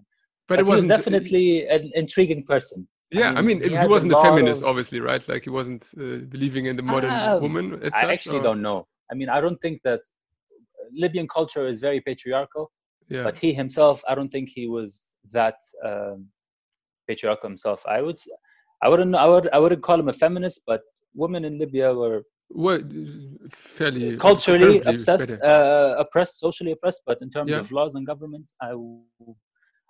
But, but it was definitely an intriguing person. Yeah, I mean, I mean he, he wasn't a, a feminist, of... obviously, right? Like he wasn't uh, believing in the modern uh, woman. I actually or... don't know. I mean, I don't think that Libyan culture is very patriarchal. Yeah. But he himself, I don't think he was that um, patriarchal himself. I would I wouldn't I would I wouldn't call him a feminist, but women in Libya were what fairly culturally obsessed, uh, oppressed, socially oppressed. But in terms yeah. of laws and governments, I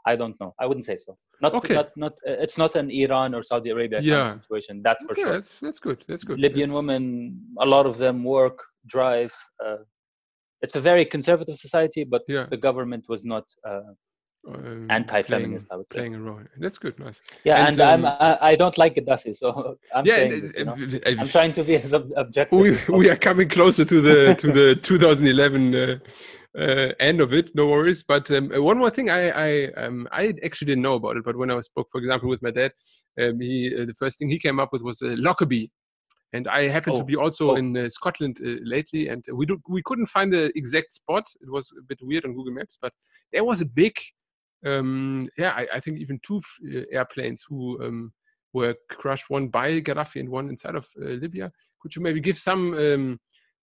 I don't know. I wouldn't say so. Not okay. not not. It's not an Iran or Saudi Arabia yeah. situation. That's for okay, sure. That's, that's good. That's good. Libyan that's... women, a lot of them work, drive. Uh, it's a very conservative society, but yeah. the government was not uh, um, anti-feminist. Playing, I would say. Playing a role. That's good. Nice. Yeah, and, and um, I'm I, I, don't like Gaddafi, so I'm yeah, this, you know? I'm trying to be as objective. We we are coming closer to the to the 2011 uh, uh, end of it. No worries. But um, one more thing, I I um, I actually didn't know about it, but when I spoke, for example, with my dad, um, he uh, the first thing he came up with was a Lockerbie. And I happened oh. to be also oh. in uh, Scotland uh, lately, and we do, we couldn't find the exact spot. It was a bit weird on Google Maps, but there was a big um, yeah, I, I, think even two uh, airplanes who um, were crushed, one by Gaddafi and one inside of uh, Libya. Could you maybe give some um,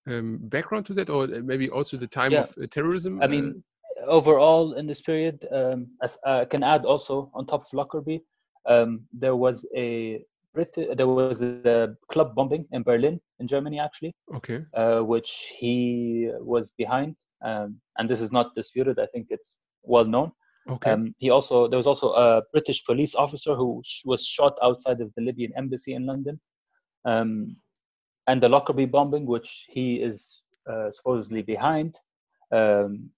um background to that, or uh, maybe also the time yeah. of uh, terrorism? I mean, overall in this period, um, as I can add also on top of Lockerbie, um, there was a Brit- there was a club bombing in Berlin, in Germany, actually. Okay. Uh, which he was behind, and this is not disputed. I think it's well known. Okay. Um, he also there was also a British police officer who sh- was shot outside of the Libyan embassy in London, um, and the Lockerbie bombing, which he is uh, supposedly behind, um,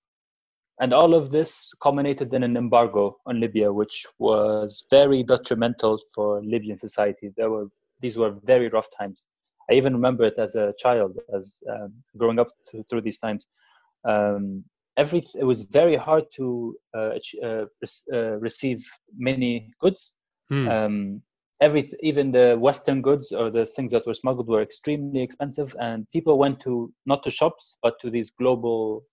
and all of this culminated in an embargo on Libya, which was very detrimental for Libyan society. There were these were very rough times. I even remember it as a child, as um, growing up to, through these times. Um, every it was very hard to uh, uh, uh, receive many goods. Hmm. Um, every even the Western goods or the things that were smuggled were extremely expensive, and people went to not to shops but to these global,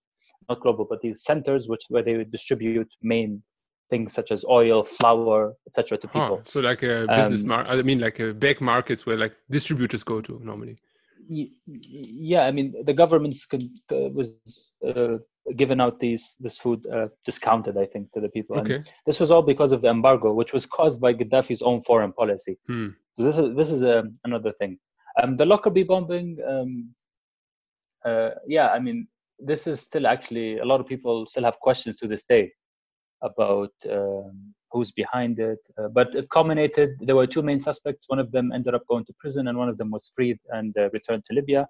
not global, but these centers which where they would distribute main things such as oil, flour, etc. to people. Huh. So like a business Um, mar- I mean like a big markets where like distributors go to normally. Yeah i mean the governments could uh, was uh, given out these this food uh, discounted i think to the people and Okay. this was all because of the embargo which was caused by gaddafi's own foreign policy Hmm. so this is this is um, another thing um the lockerbie bombing um uh, yeah i mean this is still actually a lot of people still have questions to this day about um, who's behind it. Uh, but it culminated. There were two main suspects. One of them ended up going to prison, and one of them was freed and uh, returned to Libya.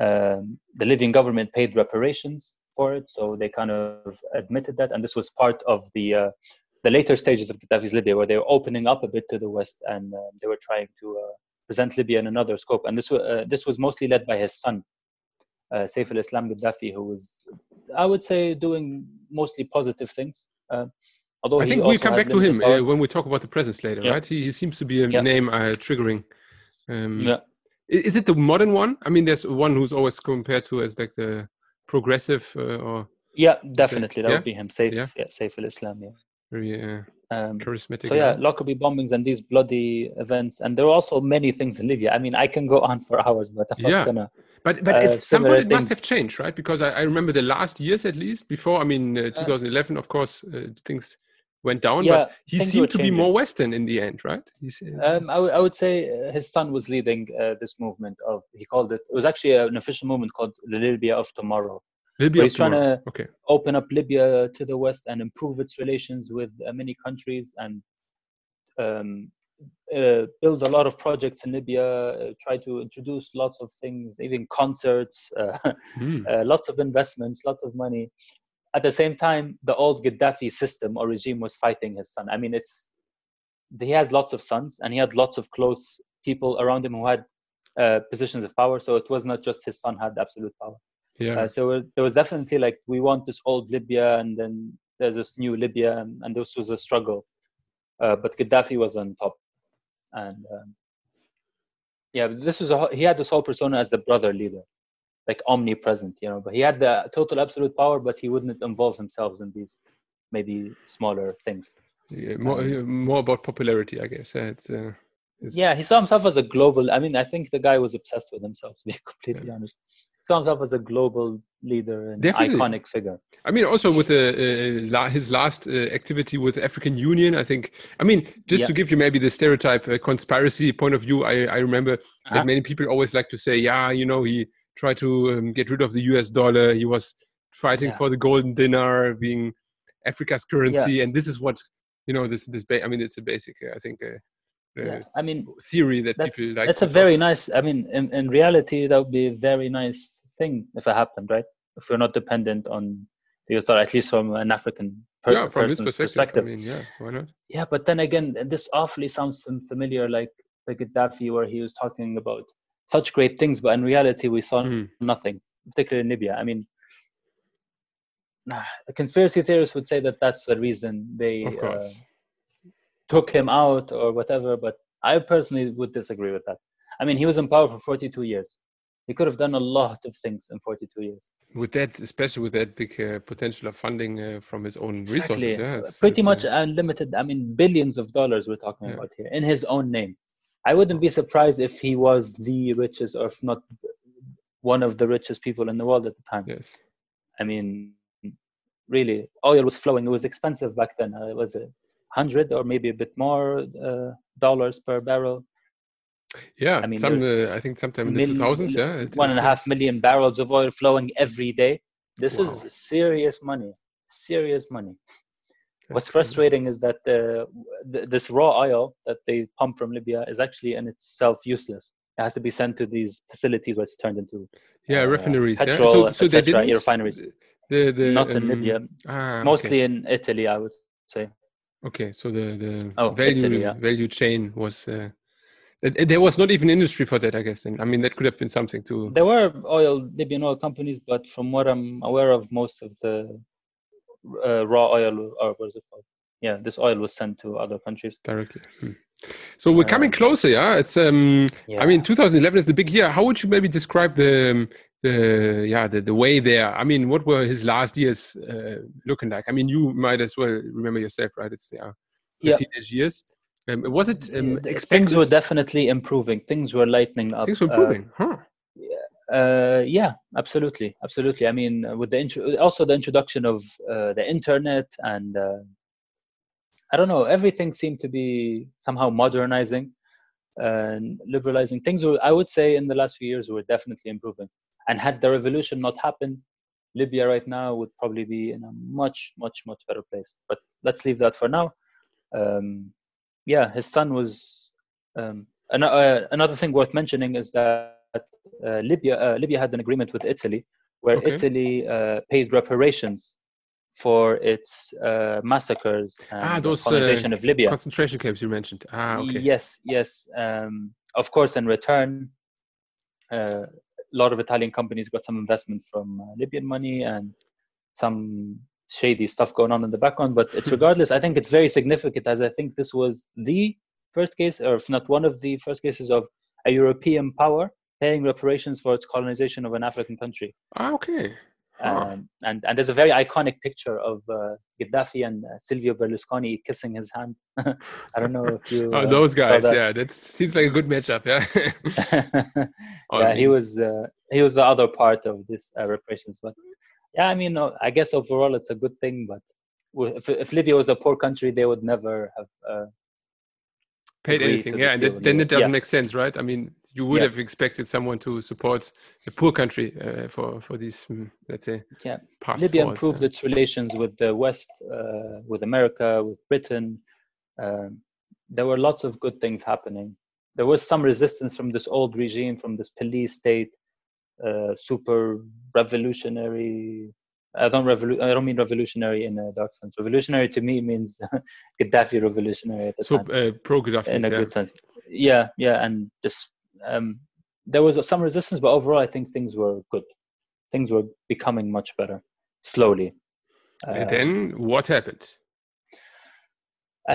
Um, the Libyan government paid reparations for it, so they kind of admitted that, and this was part of the uh, the later stages of Gaddafi's Libya, where they were opening up a bit to the west, and uh, they were trying to uh, present Libya in another scope. And this uh, this was mostly led by his son, uh, Saif al-Islam Gaddafi, who was, I would say, doing mostly positive things. Uh, although I think we'll come back to him uh, when we talk about the presence later, Yeah. right? He, he seems to be a Yeah. name uh, triggering. Um, yeah. Is it the modern one? I mean, there's one who's always compared to as like the progressive uh, or Yeah, definitely. That Yeah? would be him. Saif, Yeah. yeah. Saif al-Islam, yeah. Very uh, Um, charismatic. so yeah. Lockerbie bombings and these bloody events, and there are also many things in Libya. I mean, I can go on for hours, but I'm Yeah. not gonna. But but uh, at some point it must have changed, right? Because I, I remember the last years at least before. I mean, uh, Uh, 2011, of course, uh, things went down, Yeah, but he seemed to be more Western in the end, right? He's, uh, Um, I, I would say uh, his son was leading uh, this movement of. He called it. It was actually an official movement called the Libya of Tomorrow. Libya he's trying to okay. open up Libya to the west and improve its relations with uh, many countries and um, uh, build a lot of projects in Libya. Uh, try to introduce lots of things, even concerts, uh, lots of investments, lots of money. At the same time, the old Gaddafi system or regime was fighting his son. I mean, it's he has lots of sons and he had lots of close people around him who had uh, positions of power. So it was not just his son had absolute power. Yeah. Uh, so it, there was definitely like we want this old Libya, and then there's this new Libya, and, and this was a struggle. Uh, but Gaddafi was on top, and um, yeah, this was a, he had this whole persona as the brother leader, like omnipresent, you know. But he had the total absolute power, but he wouldn't involve himself in these maybe smaller things. yeah more, um, uh, more about popularity, I guess. Uh, it's, uh, it's- Yeah, he saw himself as a global. I mean, I think the guy was obsessed with himself. To be completely honest, saw himself as a global leader and Definitely. iconic figure. I mean, also with the uh, his last uh, activity with the African Union, I think. I mean, just Yeah. to give you maybe the stereotype uh, conspiracy point of view, I, I remember Uh-huh. that many people always like to say, yeah, you know, he tried to um, get rid of the U.S. dollar. He was fighting Yeah. for the golden dinar, being Africa's currency, and this is what you know. This this ba- I mean, it's a basic, uh, I think, uh, uh, Yeah, I mean, theory that people like. that's a very talk- nice. I mean, in, in reality, that would be a very nice thing if it happened, right? If we're not dependent on the dollar, at least from an African per- yeah, from this person's perspective, I mean, yeah, why not? Yeah, but then again, this awfully sounds familiar, like the Gaddafi, where he was talking about such great things, but in reality, we saw Mhm. nothing, particularly in Libya. I mean, nah, the conspiracy theorists would say that that's the reason they Of course. uh, took him out or whatever, but I personally would disagree with that. I mean, he was in power for 42 years. He could have done a lot of things in 42 years. with that, especially with that big uh, potential of funding uh, from his own resources. Yeah, it's- Pretty it's, much uh, unlimited. I mean, billions of dollars we're talking Yeah. about here in his own name. I wouldn't be surprised if he was the richest, or if not one of the richest people in the world at the time. yes. I mean, really, oil was flowing. It was expensive back then. Uh, was it hundred or maybe a bit more uh, dollars per barrel? Yeah, I mean, some uh, I think sometime in the Mil- 2000s. Yeah, one and a half million barrels of oil flowing every day. This Wow. is serious money. Serious money. that's What's crazy. frustrating is that uh, th- this raw oil that they pump from Libya is actually in itself useless. It has to be sent to these facilities where it's turned into Yeah, uh, refineries. yeah. petrol, So, so they didn't refineries. The, the Not in um, Libya. Ah, okay. mostly in Italy, I would say. Okay, so the the Oh, value Italy, yeah. value chain was. Uh, there was not even industry for that, I guess. Then I mean, that could have been something too. There were oil Libyan oil companies, but from what I'm aware of, most of the uh, raw oil, or what is it called? Yeah, this oil was sent to other countries. directly. Hmm. So we're coming Um, closer, yeah. It's um. I mean, 2011 is the big year. How would you maybe describe the um, the yeah the, the way there. I mean, what were his last years uh, looking like? I mean, you might as well remember yourself, right? It's yeah, Yeah. teenage years. Um, was it um? Things were definitely improving. Things were lightening up. Things were Uh, improving, huh? Uh, yeah, absolutely, absolutely. I mean, uh, with the intro- also the introduction of uh, the internet and uh, I don't know, everything seemed to be somehow modernizing and liberalizing. Things were, I would say, in the last few years were definitely improving. And had the revolution not happened, Libya right now would probably be in a much, much, much better place. But let's leave that for now. Um, yeah, his son was. Um, an- uh, another thing worth mentioning is that uh, Libya uh, Libya had an agreement with Italy where Okay. Italy uh, paid reparations for its uh, massacres and Ah, those, uh, of Libya. Concentration camps you mentioned. Ah, okay. Yes, yes. Um, of course, in return, uh, a lot of Italian companies got some investment from uh, Libyan money and some shady stuff going on in the background. But it's regardless, I think it's very significant as I think this was the first case, or if not one of the first cases, of a European power paying reparations for its colonization of an African country. Ah, okay. Huh. Um, and, and there's a very iconic picture of uh, Gaddafi and uh, Silvio Berlusconi kissing his hand. I don't know if you. Oh, uh, those saw guys, that. yeah, that seems like a good matchup. Yeah. Oh, yeah, he was uh, he was the other part of this uh, reparations. But yeah, I mean, I guess overall it's a good thing. But if, if Libya was a poor country, they would never have. Uh, paid anything. Yeah, and that, then it doesn't Yeah. make sense, right? I mean, you would Yeah. have expected someone to support a poor country uh, for for these, mm, let's say, Yeah. Libya improved yeah. its relations with the West, uh, with America, with Britain. Um, there were lots of good things happening. There was some resistance from this old regime, from this police state, uh, super revolutionary. I don't revolu- I don't mean revolutionary in a dark sense. Revolutionary to me means Gaddafi revolutionary at the So time uh, pro Gaddafi, in a yeah. good sense. Yeah, yeah, and this um, there was some resistance, but overall, I think things were good. Things were becoming much better slowly. And Uh, then what happened?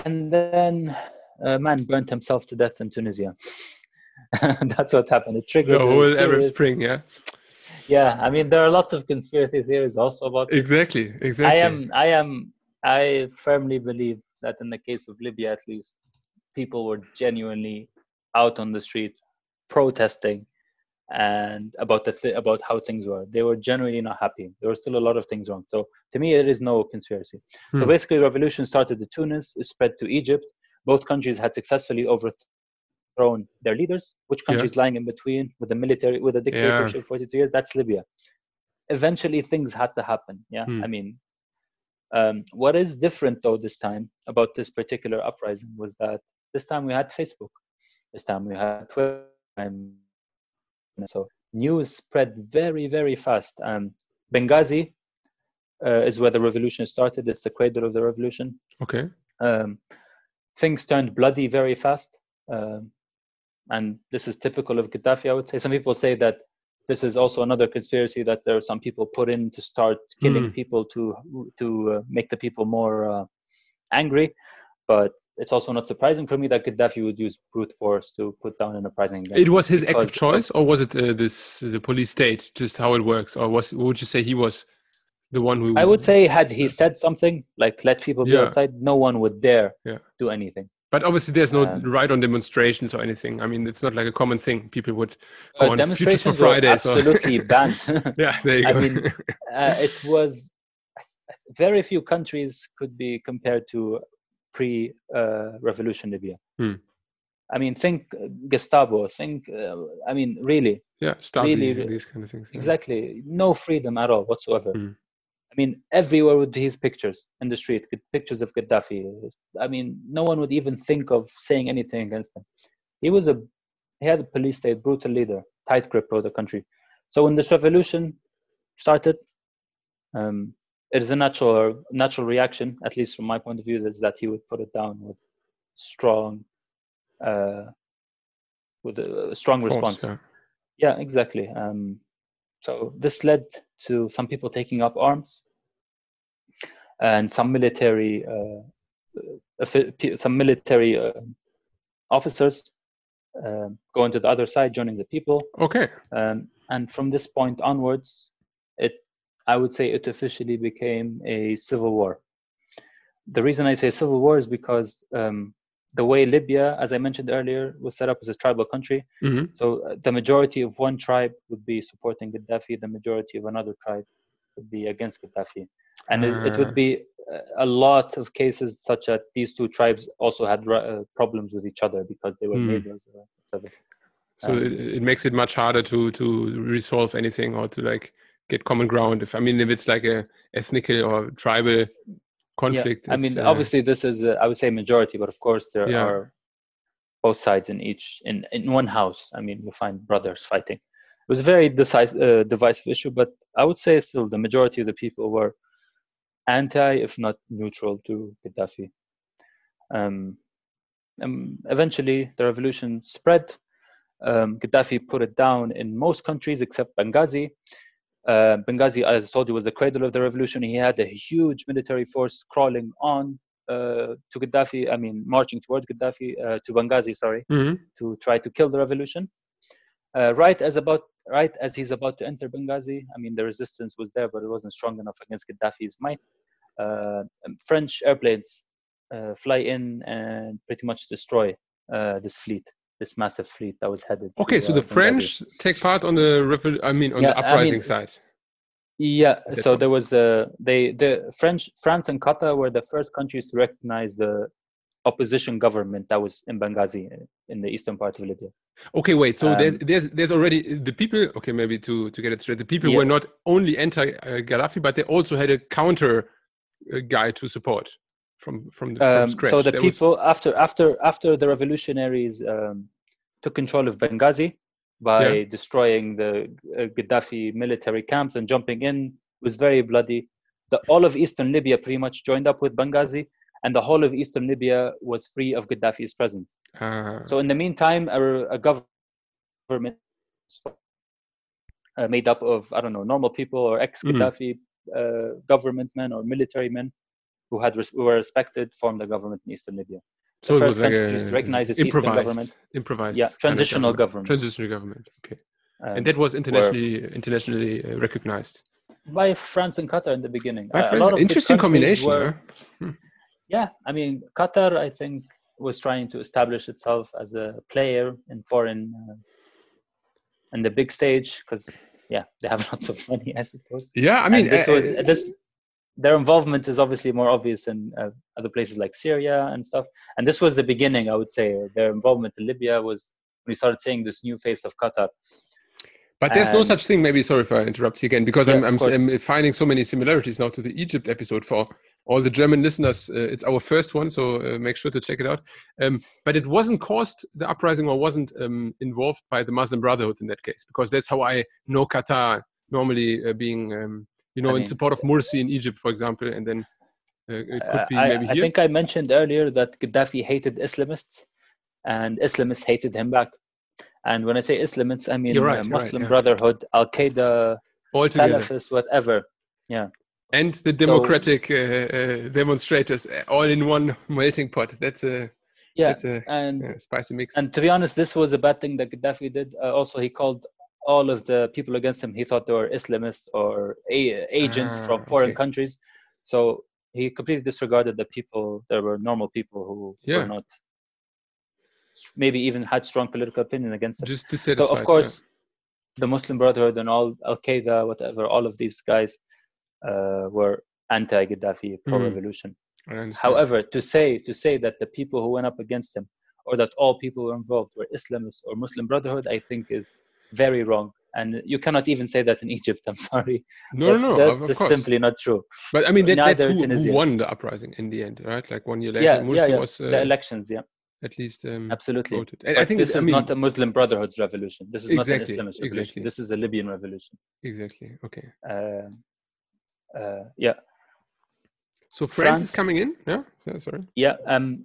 and then a man burnt himself to death in Tunisia. That's what happened. It triggered the whole Arab Spring, yeah. Yeah, I mean there are lots of conspiracy theories also about. Exactly, exactly. I am, I am, I firmly believe that in the case of Libya, at least, people were genuinely out on the street protesting and about the th- about how things were. They were genuinely not happy. There were still a lot of things wrong. So to me, it is no conspiracy. So Hmm. basically, revolution started in Tunis, it spread to Egypt. Both countries had successfully overthrown their leaders. Which Yeah. country is lying in between with the military, with a dictatorship, for 42 years? That's Libya. Eventually, things had to happen. Yeah, Hmm. I mean, um, what is different though this time about this particular uprising was that this time we had Facebook, this time we had Twitter, and so news spread very very fast. Um, Benghazi uh, is where the revolution started. It's the cradle of the revolution. okay. Um, things turned bloody very fast, um, and this is typical of Gaddafi. I would say some people say that this is also another conspiracy that there are some people put in to start killing Hmm. people to to uh, make the people more uh, angry. But it's also not surprising for me that Gaddafi would use brute force to put down an uprising. It was his act of of- choice, or was it uh, this the police state? Just how it works, or was would you say he was the one who? I would say had he said something like "let people be Yeah. outside," no one would dare Yeah. do anything. But obviously, there's no Um, right on demonstrations or anything. I mean, it's not like a common thing. People would go Uh, on Futures for demonstrations were Fridays. or- absolutely banned. yeah, there you go. I mean, uh, it was very few countries could be compared to pre-revolution Libya. Hmm. I mean, think uh, Gestapo. Think, uh, I mean, really, yeah, Stasi, really- these kind of things. yeah. exactly, no freedom at all whatsoever. Hmm. I mean, everywhere with his pictures in the street, pictures of Gaddafi. I mean, no one would even think of saying anything against him. He was a, he had a police state, brutal leader, tight grip over the country. So when this revolution started, um, it is a natural natural reaction, at least from my point of view, is that he would put it down with strong, uh, with a, a strong Force, response. yeah. Yeah, exactly. Um, so this led to some people taking up arms and some military, uh, uh, pe- some military uh, officers um going to the other side, joining the people. Okay. Um, and from this point onwards, it I would say it officially became a civil war. The reason I say civil war is because um, the way Libya, as I mentioned earlier, was set up as a tribal country. hmm So uh, the majority of one tribe would be supporting Gaddafi, the majority of another tribe would be against Gaddafi. And it, it Ah. would be uh, a lot of cases such that these two tribes also had uh, problems with each other because they were Hmm. neighbors. So Um, it, it makes it much harder to to resolve anything or to like get common ground. If I mean, if it's like a ethnical or tribal conflict, Yeah, I mean, uh, obviously, this is uh, I would say majority, but of course there Yeah. are both sides in each in in one house. I mean, you find brothers fighting. It was a very decisive, uh, divisive issue, but I would say still the majority of the people were anti, if not neutral, to Gaddafi. Um, um, eventually, the revolution spread. Um, Gaddafi put it down in most countries except Benghazi. Uh, Benghazi, as I told you, was the cradle of the revolution. He had a huge military force crawling on uh, to Gaddafi. I mean, marching towards Gaddafi uh, to Benghazi. Sorry, mhm. to try to kill the revolution. Uh, right as about right as he's about to enter Benghazi, I mean, the resistance was there, but it wasn't strong enough against Gaddafi's might. Uh, French airplanes uh, fly in and pretty much destroy uh, this fleet, this massive fleet that was headed. to, Okay, so uh, the Benghazi. French take part on the revol- I mean, on Yeah, the I uprising mean, side. Yeah, so there was the they the French France and Qatar were the first countries to recognize the opposition government that was in Benghazi uh, in the eastern part of Libya. Okay, wait. So there, Um, there's there's already the people. Okay, maybe to to get it straight, the people Yeah. were not only anti uh, Gaddafi, but they also had a counter uh, guy to support from from the, from Um, scratch. so the There was- people after after after the revolutionaries um, took control of Benghazi by Yeah. destroying the uh, Gaddafi military camps and jumping in was very bloody. The, all of eastern Libya pretty much joined up with Benghazi, and the whole of eastern Libya was free of Gaddafi's presence. Ah, So in the meantime, a, a government uh, made up of I don't know normal people or ex-Gaddafi uh, government men or military men who had res- who were respected formed a government in eastern Libya. so it first was like countries to a recognize this eastern improvised, government. improvised, Yeah, kind of transitional government. transitional government. Okay, Um, and that was internationally internationally uh, recognized. by France and Qatar in the beginning. Uh, a lot of interesting combination. were- huh? Yeah, I mean, Qatar, I think, was trying to establish itself as a player in foreign, uh, in the big stage, because yeah, they have lots of money, I suppose. Yeah, I mean, and this uh, was this their involvement is obviously more obvious in uh, other places like Syria and stuff. And this was the beginning, I would say. Their involvement in Libya was when we started seeing this new face of Qatar. But there's no such thing. Maybe sorry if I interrupt you again, because Yeah, I'm, I'm. I'm finding so many similarities now to the Egypt episode for all the German listeners. Uh, it's our first one, so uh, make sure to check it out. Um, but it wasn't caused the uprising or wasn't um, involved by the Muslim Brotherhood in that case, because that's how I know Qatar normally uh, being, um, you know, I in mean- support of Morsi in Egypt, for example, and then uh, it could be I, maybe I here. I think I mentioned earlier that Gaddafi hated Islamists, and Islamists hated him back. And when I say Islamists, I mean right, uh, right, Muslim yeah. Brotherhood, Al Qaeda. Salafists, whatever. Yeah. And the democratic uh, uh, demonstrators uh, all in one melting pot. That's a, Yeah, that's a and uh, spicy mix. and to be honest, this was a bad thing that Gaddafi did. Uh, also, he called all of the people against him. He thought they were Islamists or a- agents Ah, from foreign okay. countries. So he completely disregarded the people. There were normal people who Yeah. were not, maybe even had strong political opinion against him. Just so of course the muslim brotherhood and all al-qaeda whatever all of these guys uh, were anti-gaddafi pro-revolution yeah, I understand. however to say to say that the people who went up against him or that all people who were involved were islamists or muslim brotherhood i think is very wrong and you cannot even say that in egypt i'm sorry no, But no, no, that's of, of just simply not true But I mean, that, that's who, who won the uprising in the end, right? Like one year later, yeah Morsi yeah, yeah. was the uh, elections yeah at least um, absolutely voted. I think this it- I is mean, not a muslim brotherhood's revolution this is not an Exactly, islamist revolution exactly. this is a libyan revolution exactly okay. um, uh, yeah So France, is coming in. Yeah, Yeah, sorry. Yeah. Um,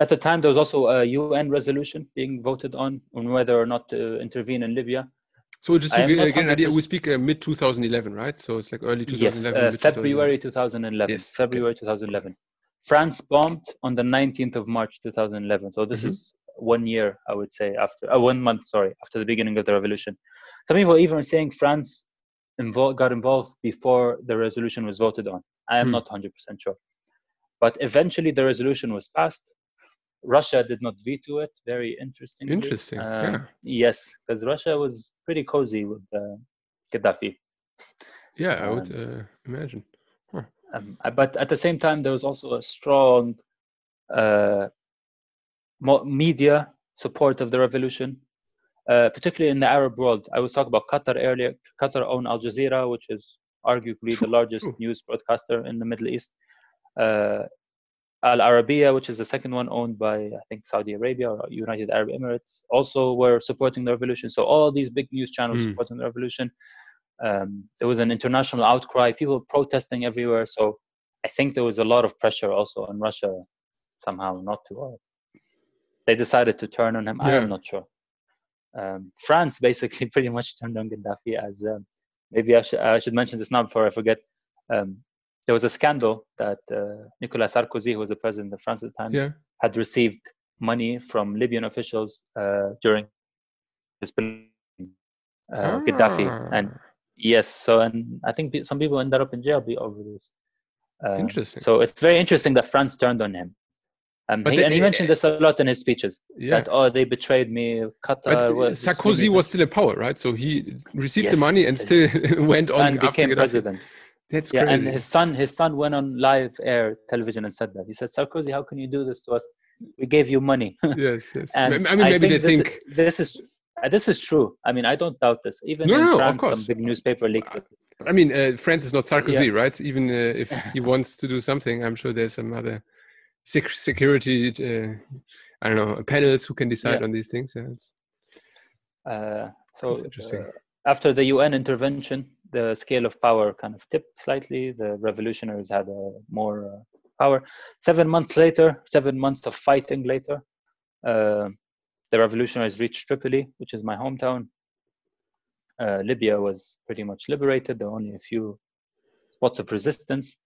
at the time, there was also a UN resolution being voted on on whether or not to intervene in Libya. So just to get, an idea, we speak uh, mid 2011, right? So it's like early Yes, 2011. uh, February 2011. Yes, okay. February 2011. France bombed on the 19th of March 2011. So this Mhm. is one year, I would say, after uh, one month, sorry, after the beginning of the revolution. Some people even saying France involved, got involved before the resolution was voted on. I am Hmm. not 100% sure. But eventually the resolution was passed. Russia did not veto it, very interesting. Interesting. yeah. Yes, because Russia was pretty cozy with uh, Gaddafi. Yeah, I would uh, imagine. Um, uh, but at the same time, there was also a strong uh, media support of the revolution, uh, particularly in the Arab world. I was talking about Qatar earlier. Qatar owned Al Jazeera, which is arguably the largest news broadcaster in the Middle East. Uh, Al Arabiya, which is the second one owned by I think Saudi Arabia or United Arab Emirates, also were supporting the revolution. So all these big news channels Mm. supporting the revolution. Um, there was an international outcry, people protesting everywhere. So I think there was a lot of pressure also on Russia somehow not to. Or they decided to turn on him. I am not sure. Um, France basically pretty much turned on Gaddafi as um, maybe I, should I should mention this now before I forget. Um, there was a scandal that uh, Nicolas Sarkozy, who was the president of France at the time, Yeah. had received money from Libyan officials uh, during his uh, Gaddafi. And Ah, yes, so and I think some people ended up in jail over this. Uh, Interesting. So it's very interesting that France turned on him. Um, But he, they- and he mentioned this a lot in his speeches. yeah. That oh, they betrayed me. Qatar. But was- Sarkozy was still in power, right? So he received the money and still went on and became Gaddafi. That's Yeah, crazy. and his son, his son went on live air television and said that. He said, "Sarkozy, how can you do this to us? We gave you money." yes, yes. and I mean, maybe they this, think. this is uh, this is true. I mean, I don't doubt this. Even No, in no, France, some big newspaper leaked it. I mean, uh, France is not Sarkozy, right? Even uh, if he wants to do something, I'm sure there's some other sec- security. Uh, I don't know panels who can decide Yeah. on these things. Yeah, it's, Uh, so interesting. uh, after the UN intervention, the scale of power kind of tipped slightly. The revolutionaries had uh, more uh, power. Seven months later, seven months of fighting later, uh, the revolutionaries reached Tripoli, which is my hometown. Uh, Libya was pretty much liberated. There were only a few spots of resistance.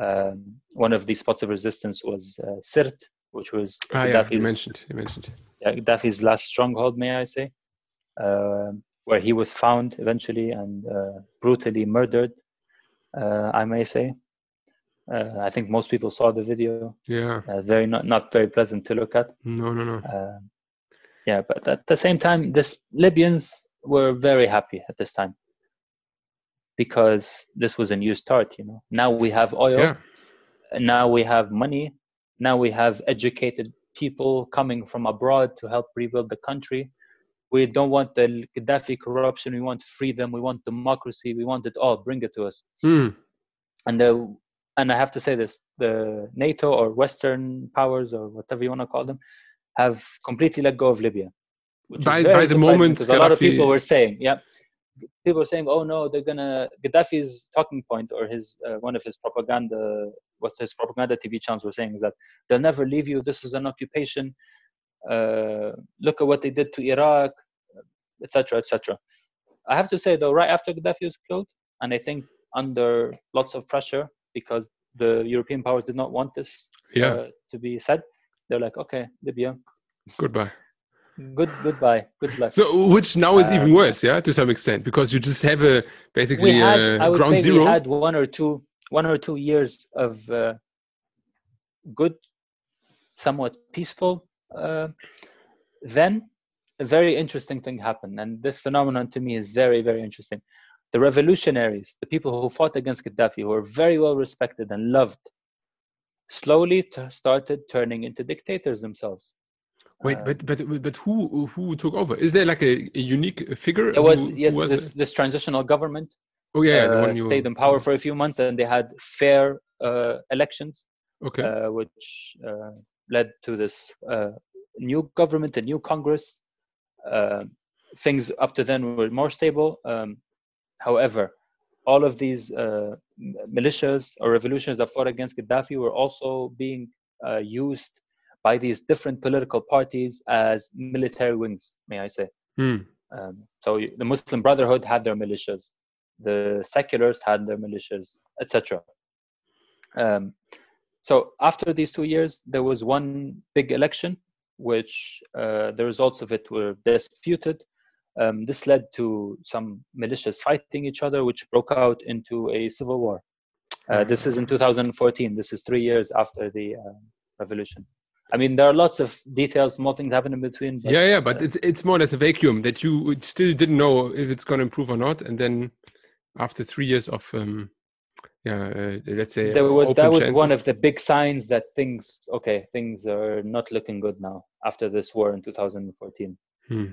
Um, one of these spots of resistance was uh, Sirt, which was ah, yeah, you mentioned. You mentioned. yeah, Gaddafi's last stronghold, may I say, um where he was found eventually and uh, brutally murdered, uh, I may say. Uh, I think most people saw the video. Yeah. Uh, very not not very pleasant to look at. No, no, no. Uh, yeah, but at the same time, this Libyans were very happy at this time because this was a new start. You know, now we have oil Yeah. now we have money now we have educated people coming from abroad to help rebuild the country we don't want the gaddafi corruption. We want freedom. We want democracy. We want it all. Bring it to us. Mm. and the and i have to say this the nato or western powers or whatever you want to call them have completely let go of libya By- by the moment because a lot of people were saying yeah. People were saying oh no they're gonna gaddafi's talking point or his uh, one of his propaganda what's his propaganda tv channels were saying is that they'll never leave you. This is an occupation. Uh, look at what they did to iraq etc etc i have to say though right after gaddafi was killed and i think under lots of pressure because the european powers did not want this Yeah. uh, to be said they're like okay libya Goodbye. good goodbye good luck So, which now is even Um, worse, yeah, to some extent, because you just have a basically had uh, i would ground say zero. we had one or two one or two years of uh, good somewhat peaceful uh, then a very interesting thing happened and this phenomenon to me is very very interesting the revolutionaries the people who fought against gaddafi who were very well respected and loved slowly t- started turning into dictators themselves Wait, Uh, but but but who who took over? Is there like a, a unique figure? there was who, who yes was this, this transitional government Oh yeah, the uh, one you stayed in power for a few months and they had fair uh, elections Okay. uh, which uh, led to this uh, new government, a new Congress. Uh, things up to then were more stable. Um, however, all of these uh, militias or revolutions that fought against Gaddafi were also being uh, used by these different political parties as military wings, may I say. Hmm. Um, so the Muslim Brotherhood had their militias, the seculars had their militias, etc. Um, so after these two years, there was one big election which uh, the results of it were disputed. Um, this led to some militias fighting each other, which broke out into a civil war. Uh, this is in 2014. This is three years after the uh, revolution. I mean, there are lots of details, small things happen in between. But, yeah, yeah, but uh, it's it's more or less a vacuum that you still didn't know if it's going to improve or not, and then after three years of um, yeah, uh, let's say there was that was chances. one of the big signs that things okay, things are not looking good now after this war in 2014, hmm.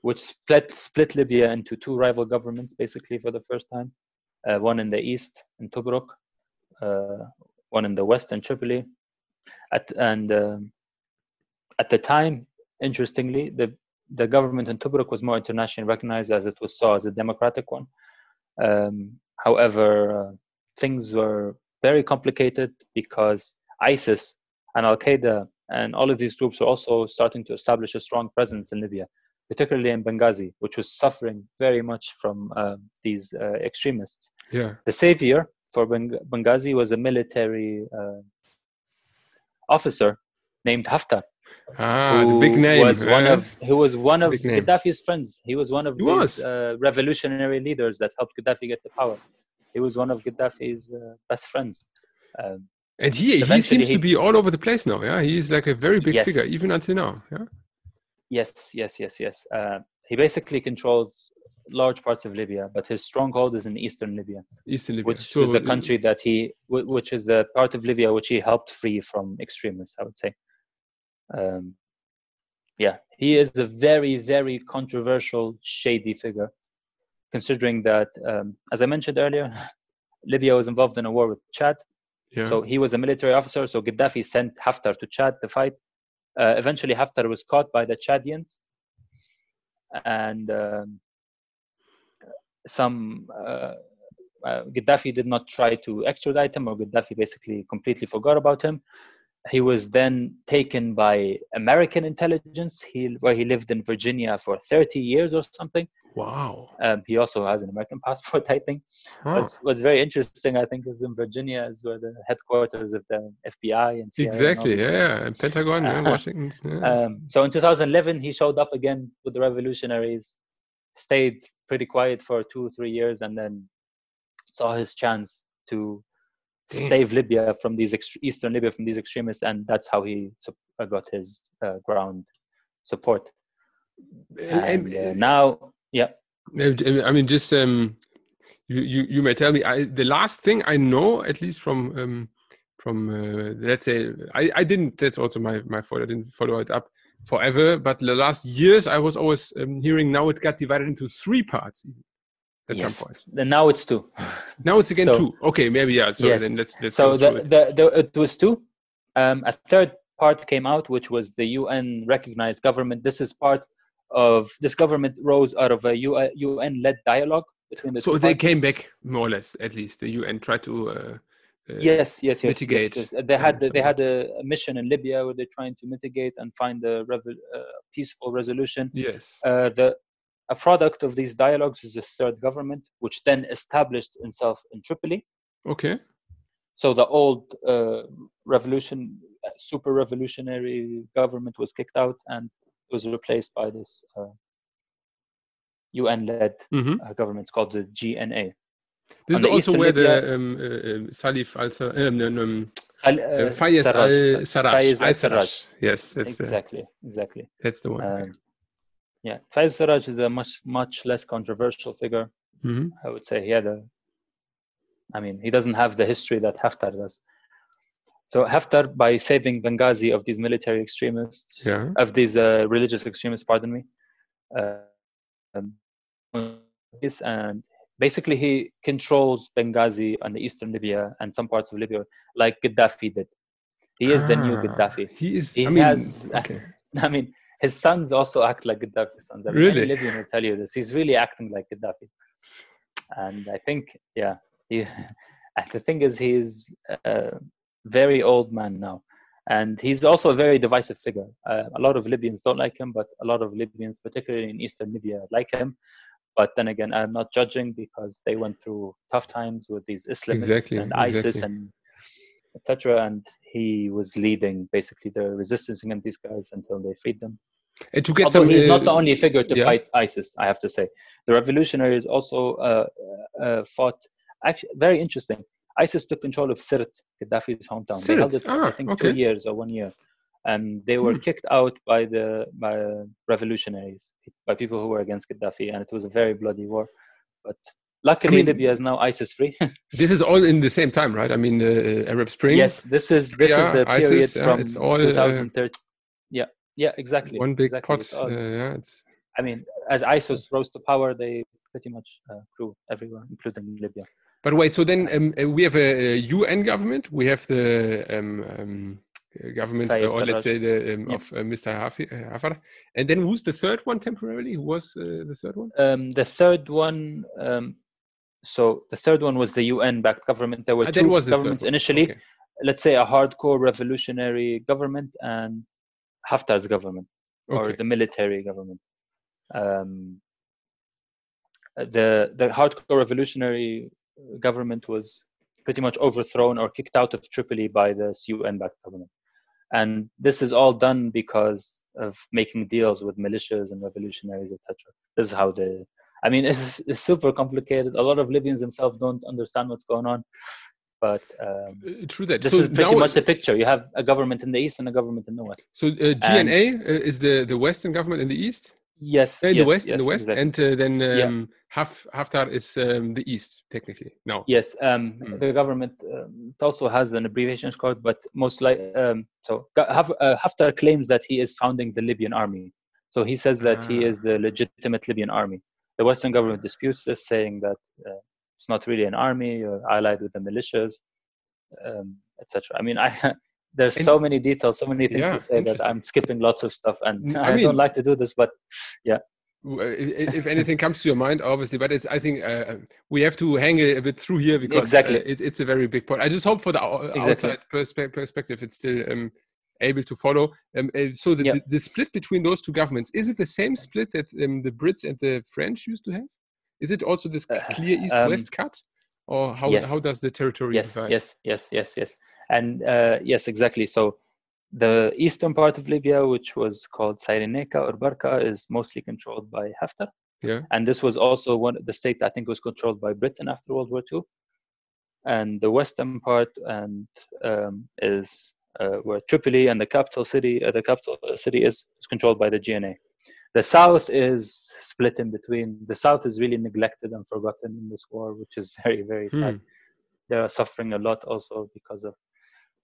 which split split Libya into two rival governments basically for the first time, uh, one in the east in Tobruk, uh, one in the west in Tripoli at, and um, at the time, interestingly, the the government in Tobruk was more internationally recognized as it was saw as a democratic one. Um, however, uh, things were very complicated because ISIS and Al Qaeda and all of these groups were also starting to establish a strong presence in Libya, particularly in Benghazi, which was suffering very much from uh, these uh, extremists. Yeah. The savior for Benghazi was a military uh, officer named Haftar. Ah, the big name. Was one of who was one of Gaddafi's friends. He was one of he these uh, revolutionary leaders that helped Gaddafi get the power. He was one of Gaddafi's uh, best friends. Um, and he he seems he, to be all over the place now. Yeah, he's like a very big yes. figure even until now. Yeah. Yes, yes, yes, yes. Uh, he basically controls large parts of Libya, but his stronghold is in eastern Libya. Eastern Libya, which so, is the country that he, which is the part of Libya which he helped free from extremists. I would say. Um, yeah, he is a very, very controversial, shady figure, considering that, um, as I mentioned earlier, Libya was involved in a war with Chad. Yeah. So he was a military officer. So Gaddafi sent Haftar to Chad to fight. Uh, eventually, Haftar was caught by the Chadians, and um, some uh, uh, Gaddafi did not try to extradite him, or Gaddafi basically completely forgot about him. He was then taken by American intelligence, he, where he lived in Virginia for 30 years or something. Wow. Um, he also has an American passport, I think. Huh. What's, what's, very interesting, I think, is in Virginia is where the headquarters of the FBI and CIA exactly, and yeah, and Pentagon, yeah, Washington. Yeah. Um, so in 2011, he showed up again with the revolutionaries, stayed pretty quiet for two or three years and then saw his chance to Damn. save Libya from these ext- eastern Libya from these extremists, and that's how he uh, got his uh, ground support. And, uh, now, yeah. I mean, just um, you, you you may tell me. I, the last thing I know, at least from um, from uh, let's say, I, I didn't. That's also my my fault. I didn't follow it up forever. But the last years, I was always um, hearing now it got divided into three parts. At yes. some point. And now it's two. Now it's again so, two. Okay, maybe yeah. So yes. then let's let's. So the, it. The, the it was two. Um, a third part came out, which was the UN recognized government. This is part of this government rose out of a UN led dialogue between the. So they parties. came back more or less, at least the UN tried to. Uh, uh, yes, yes, yes. Mitigate. Yes, yes. They had the, they had a, mission in Libya where they're trying to mitigate and find a uh, peaceful resolution. Yes. Uh, the a product of these dialogues is a third government, which then established itself in Tripoli. Okay. So the old uh, revolution, super revolutionary government was kicked out and was replaced by this UN-led mm-hmm. government called the GNA. This is also where Libya, the um, uh, um, Salif al um, um, uh, Fayez al Sarraj. al Sarraj. Yes, that's exactly, the, exactly. That's the one. Um, yeah, Fayez Sarraj is a much much less controversial figure. Mm-hmm. I would say he had a. I mean, he doesn't have the history that Haftar does. So Haftar, by saving Benghazi of these military extremists, yeah. of these uh, religious extremists, pardon me, uh, um, and basically he controls Benghazi and the eastern Libya and some parts of Libya like Gaddafi did. He is ah, the new ah, Gaddafi. He is. He I mean, has. Okay. I mean, his sons also act like Gaddafi's sons. I mean, really? Any Libyan will tell you this. He's really acting like Gaddafi. And I think, yeah, he. And the thing is, he is a very old man now, and he's also a very divisive figure. Uh, a lot of Libyans don't like him, but a lot of Libyans, particularly in eastern Libya, like him but then again i'm not judging because they went through tough times with these islamists exactly, and isis exactly. and etc. And he was leading basically the resistance against these guys until they freed them. And to get Although some, he's uh, not the only figure to yeah. fight ISIS, I have to say. The revolutionaries also uh, uh, fought. Actually, very interesting. ISIS took control of Sirt, Gaddafi's hometown. they held it, ah, I think, okay. two years or one year, and they were Hmm. kicked out by the by revolutionaries, by people who were against Gaddafi, and it was a very bloody war. But luckily, mean- Libya is now ISIS free. this is all in the same time, right? I mean, the uh, Arab Spring. yes, this is this is the period ISIS, yeah, from it's all, uh, 2013. yeah, yeah, exactly. One big exactly. pot. Uh, yeah, it's I mean, as ISIS rose to power, they pretty much uh, grew everywhere, including Libya. But wait, so then um, uh, we have a, a UN government. We have the um, um, government, uh, or let's say the um, Yeah. of uh, Mr. Hafi, uh, Hafar. And then who's the third one temporarily? Who was uh, the third one? Um, the third one, um, so the third one was the UN-backed government. There were Ah, two was governments initially. Okay. Let's say a hardcore revolutionary government and Haftar's government or the military government. Um, the the hardcore revolutionary government was pretty much overthrown or kicked out of Tripoli by the UN-backed government, and this is all done because of making deals with militias and revolutionaries, etc. This is how the I mean, it's, it's super complicated. A lot of Libyans themselves don't understand what's going on, but um, Uh, true that. this so is pretty much the picture. You have a government in the east and a government in the west. So uh, GNA uh, is the the Western government in the east, Yes, in yes, the west, in the west, exactly. and uh, then Yeah. Haf, Haftar is um, the east technically. No. Yes, um, Mm. the government um, also has an abbreviation called, but most like um, so Haf- uh, Haftar claims that he is founding the Libyan army. So he says that he Ah. is the legitimate Libyan army. The Western government disputes this, saying that uh, it's not really an army. You're allied with the militias, um, etc. I mean, I there's so many details, so many things Yeah, to say that. I'm skipping lots of stuff, and I I, mean- don't like to do this, but i- if anything comes to your mind, obviously, but it's I think uh, we have to hang a, bit through here because Exactly. uh, it, it's a very big point. I just hope for the Exactly. outside perspe- perspective, it's still um, able to follow. Um, uh, so the, the, the split between those two governments is it the same split that um, the Brits and the French used to have? Is it also this Uh, clear east-west cut, or how yes. how does the territory yes divide? yes yes yes yes and uh, yes exactly so the eastern part of libya which was called cyrenaica or barca is mostly controlled by haftar. Yeah. and this was also one the state i think was controlled by britain after world war ii and the western part and um, is uh, where tripoli and the capital city uh, the capital city is, is controlled by the gna the south is split in between. The south is really neglected and forgotten in this war which is very very sad. Hmm. they are suffering a lot also because of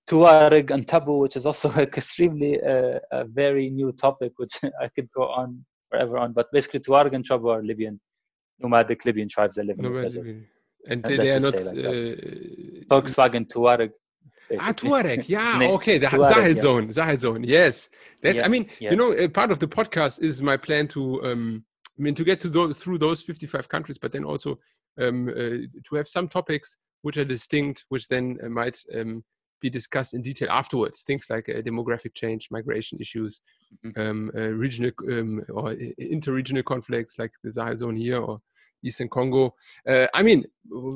Tuareg and Tabu, which is also extremely uh, a very new topic, which I could go on forever on. But basically, Tuareg and Tabu are Libyan, nomadic Libyan tribes that live in No, the desert. and And they, are not. like uh, Volkswagen Tuareg. Ah. Tuareg. Yeah, okay. The Tuareg, Sahel yeah. zone. Sahel zone. Yes. That, Yeah, I mean, yeah. you know, uh, part of the podcast is my plan to, um, I mean, to get to those, through those 55 countries, but then also um, uh, to have some topics which are distinct, which then uh, might um, be discussed in detail afterwards. Things like uh, demographic change, migration issues, Mhm. um, uh, regional um, or uh, interregional conflicts like the Sahel zone here or Eastern Congo. Uh, I mean,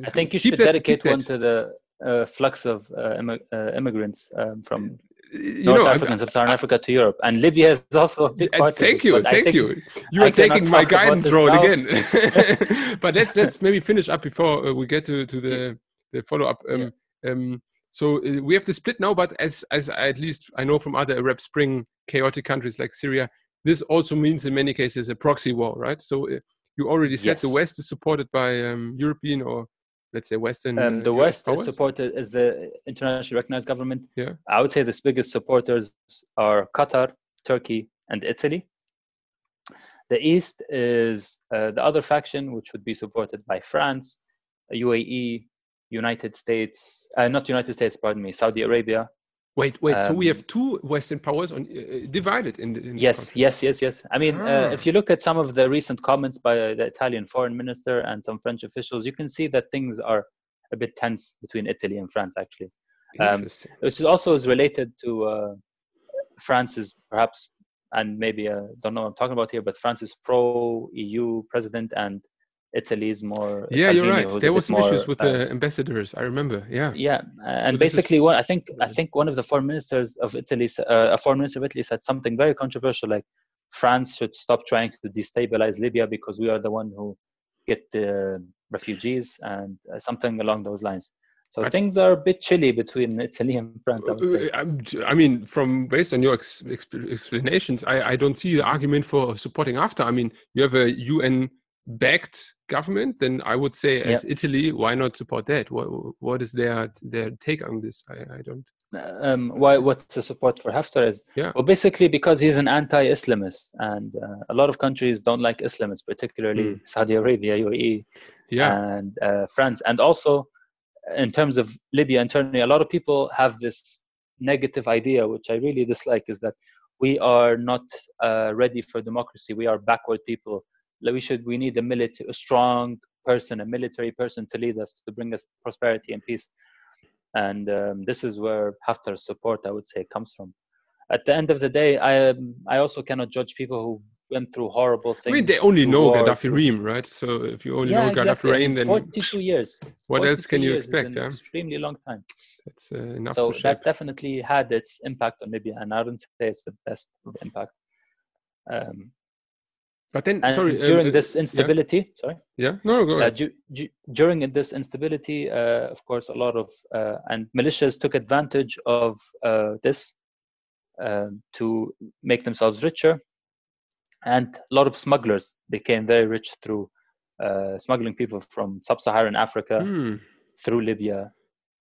I think you should that- dedicate one to the uh, flux of uh, immi- uh, immigrants um, from you North know, I'm- Africa and Sub-Saharan Africa to Europe, and Libya is also a big part. thank you, thank you. You I are taking my guidance role now. again. but let's let's maybe finish up before uh, we get to, to the the follow up. Um, um, so uh, we have the split now, but as as I, at least I know from other Arab Spring chaotic countries like Syria, this also means in many cases a proxy war, right? So uh, you already said the West is supported by um, European or let's say Western. Um, uh, the US West is supported as the internationally recognized government. Yeah. I would say the biggest supporters are Qatar, Turkey, and Italy. The East is uh, the other faction, which would be supported by France, UAE, United States, uh, not United States, pardon me, Saudi Arabia. Wait, wait. so we um, have two Western powers on uh, divided in, the, in Yes, yes, yes, yes. I mean, uh, Ah. if you look at some of the recent comments by uh, the Italian foreign minister and some French officials, you can see that things are a bit tense between Italy and France, actually. um, which is also is related to uh, France's perhaps, and maybe uh, don't know what I'm talking about here, but France's pro EU president and Italy is more. Yeah, you're right. There was some more, issues with uh, the ambassadors. I remember. Yeah. yeah and So this is- basically what i think i think one of the foreign ministers of italy uh, a foreign minister of italy said something very controversial like france should stop trying to destabilize libya because we are the one who get the refugees and uh, something along those lines so But- things are a bit chilly between italy and france i would say Uh, j- I mean, from based on your ex, exp- explanations, I, I don't see the argument for supporting Haftar. I mean, you have a UN backed government, then I would say, as Italy, why not support that? What, what is their their take on this? I, I don't. um, why what's the support for Haftar is Yeah. well basically because he's an anti-Islamist and uh, a lot of countries don't like Islamists particularly Mm. Saudi Arabia UAE Yeah. and uh, France. And also, in terms of Libya internally, a lot of people have this negative idea, which I really dislike, is that we are not uh, ready for democracy. We are backward people. We should. We need a military, a strong person, a military person to lead us to bring us prosperity and peace. And um, this is where Haftar's support, I would say, comes from. At the end of the day, I um, I also cannot judge people who went through horrible things. I mean, they only know war, Gaddafi regime, right? So if you only know Gaddafi exactly. I regime, then 42 years. what else can you expect? an Yeah, extremely long time. that's uh, enough So that definitely had its impact on Libya, and I wouldn't say it's the best impact. Um, But then, and sorry, um, during uh, this instability, sorry, yeah, no, go uh, ahead. du- du- during this instability, uh, of course, a lot of uh, and militias took advantage of uh, this um, to make themselves richer, and a lot of smugglers became very rich through uh, smuggling people from sub-Saharan Africa Hmm. through Libya,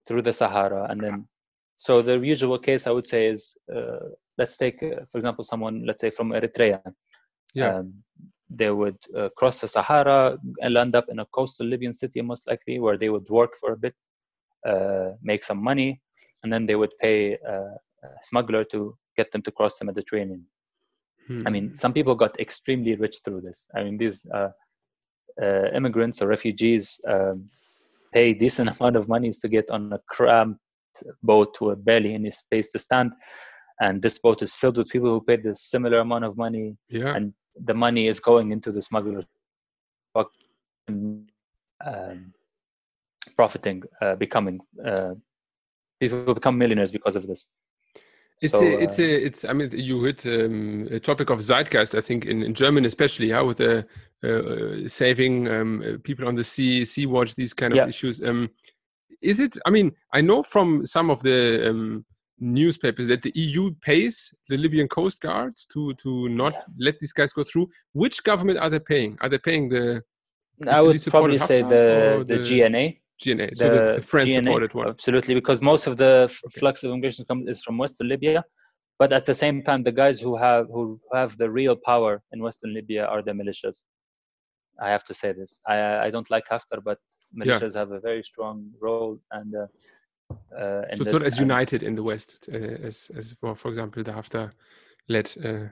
through the Sahara, and then. So the usual case I would say is, uh, let's take, uh, for example, someone, let's say from Eritrea. Yeah. Um, they would uh, cross the Sahara and end up in a coastal Libyan city, most likely, where they would work for a bit, uh, make some money, and then they would pay uh, a smuggler to get them to cross the Mediterranean. Hmm. I mean, some people got extremely rich through this. I mean, these uh, uh, immigrants or refugees um, pay decent amount of monies to get on a cramped boat with barely any space to stand, and this boat is filled with people who paid a similar amount of money, yeah. and the money is going into the smugglers' um, profiting, uh, becoming uh, people become millionaires because of this. It's So, a, it's uh, a, it's. I mean, you hit um, a topic of zeitgeist. I think in, in German, especially, yeah, with the uh, saving um, uh, people on the sea, sea watch, these kind of Yeah. issues. Um, is it? I mean, I know from some of the um, newspapers that the EU pays the Libyan coast guards to to not Yeah. let these guys go through. Which government are they paying? Are they paying the I would probably say the the, the GNA. GNA? So the, the French supported one. Absolutely, because most of the Okay. flux of immigration comes is from Western Libya, but at the same time, the guys who have who have the real power in Western Libya are the militias. I have to say this. I I don't like Haftar, but Yeah. militias have a very strong role and. Uh, uh, So it's not as united in the West uh, as as for for example the Haftar led. Uh,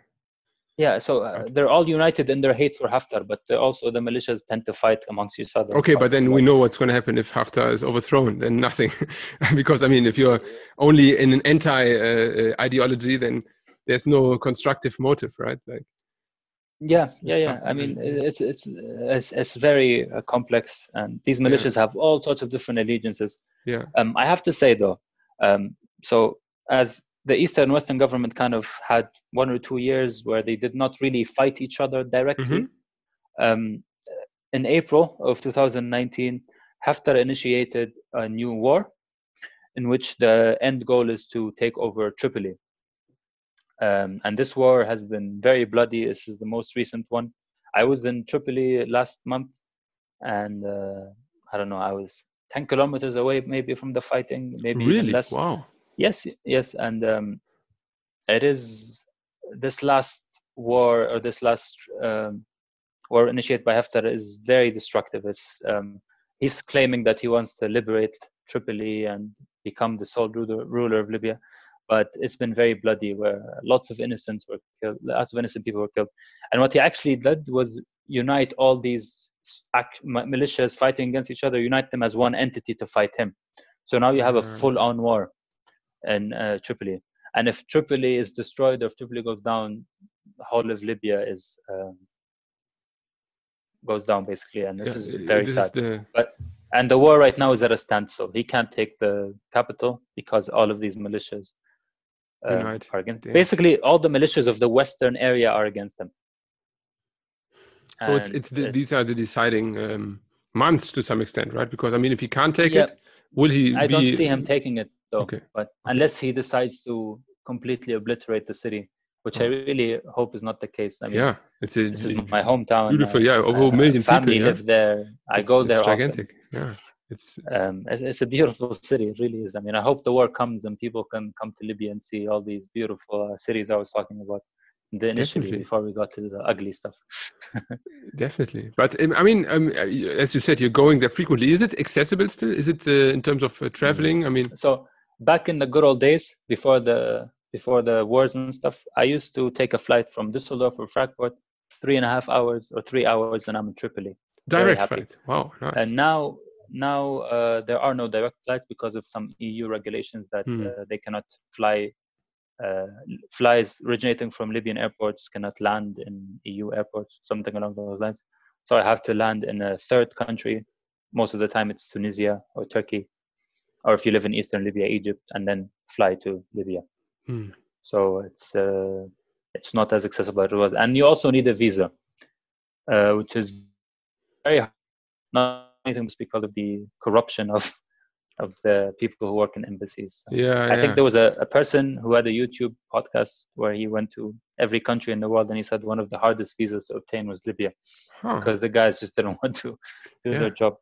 Yeah, so uh, they're all united in their hate for Haftar, but also the militias tend to fight amongst each other. Okay, but then we know what's going to happen if Haftar is overthrown. Then nothing, because I mean, if you're only in an anti uh, uh, ideology, then there's no constructive motive, right? Like, yeah It's- yeah it's yeah. i mean it's it's it's, it's very uh, complex and these militias have all sorts of different allegiances. Yeah, um, i have to say though um, so as the eastern and western government kind of had one or two years where they did not really fight each other directly um, in april of 2019 haftar initiated a new war in which the end goal is to take over tripoli um, and this war has been very bloody. This is the most recent one. I was in Tripoli last month, and uh, I don't know. I was ten kilometers away, maybe from the fighting, maybe even really, less. wow, Yes, yes, and um, it is this last war or this last um, war initiated by Haftar is very destructive. It's, um, he's claiming that he wants to liberate Tripoli and become the sole ruler, ruler of Libya, but it's been very bloody, where lots of innocents were killed, lots of innocent people were killed, and what he actually did was unite all these militias fighting against each other, unite them as one entity to fight him. So now you have a Mm. full-on war in uh, Tripoli. And if Tripoli is destroyed or if Tripoli goes down, the whole of Libya is um, goes down basically, and this Yeah, is very this sad. is the and the war right now is at a standstill. He can't take the capital because all of these militias uh, are against. Damn. Basically, all the militias of the western area are against them so it's And it's the, these are the deciding um, months to some extent, right? Because I mean, if he can't take Yeah. it, will he? I be, don't see him taking it though. Okay. But unless he decides to completely obliterate the city, which I really hope is not the case. I mean, yeah, it's a this is my hometown. beautiful. Yeah, over a uh, million family people. Yeah. live there. I It's- go it's there often. gigantic. Yeah, it's, it's um, it's, it's a beautiful city. It really is. I mean, I hope the war comes and people can come to Libya and see all these beautiful uh, cities I was talking about the initially Definitely. before we got to the ugly stuff. definitely. But um, I mean, um, uh, as you said, you're going there frequently. Is it accessible still? Is it uh, in terms of uh, traveling? I mean, so back in the good old days before the before the wars and stuff, I used to take a flight from Düsseldorf or Frankfurt, three and a half hours or three hours, and I'm in Tripoli. direct flight. Wow, nice. And now now uh, there are no direct flights because of some EU regulations that Hmm. uh, they cannot fly. Uh, flies originating from Libyan airports cannot land in EU airports, something along those lines. So I have to land in a third country. Most of the time, it's Tunisia or Turkey, or if you live in Eastern Libya, Egypt, and then fly to Libya. Hmm. So it's uh, it's not as accessible as it was, and you also need a visa, uh, which is very hard. Not just because of the corruption of of the people who work in embassies. yeah, I yeah. think there was a, a person who had a YouTube podcast where he went to every country in the world and he said one of the hardest visas to obtain was Libya Huh. because the guys just didn't want to do Yeah. their job.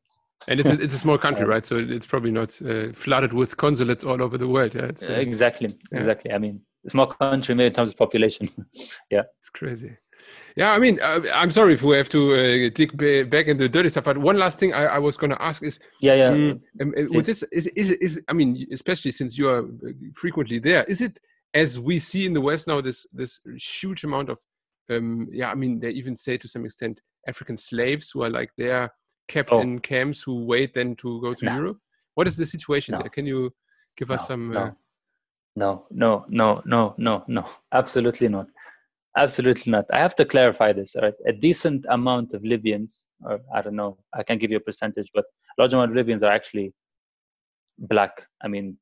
and it's a, it's a small country, Um, right? So it's probably not uh, flooded with consulates all over the world. Yeah, uh, exactly, exactly. I mean, small country maybe in terms of population. Yeah, it's crazy. Yeah, I mean, uh, I'm sorry if we have to uh, dig back into the dirty stuff, but one last thing I, I was going to ask is, yeah, yeah. mm, um, uh, with this, is, is is I mean, especially since you are uh, frequently there, is it as we see in the West now this this huge amount of, um, yeah, I mean, they even say to some extent African slaves who are like there kept Oh. in camps who wait then to go to No. Europe. What is the situation No. there? Can you give us no, some? no, Uh, no, no, no, no, no, no, absolutely not. Absolutely not. I have to clarify this. Right, a decent amount of Libyans, or I don't know, I can't give you a percentage, but a large amount of Libyans are actually black. I mean,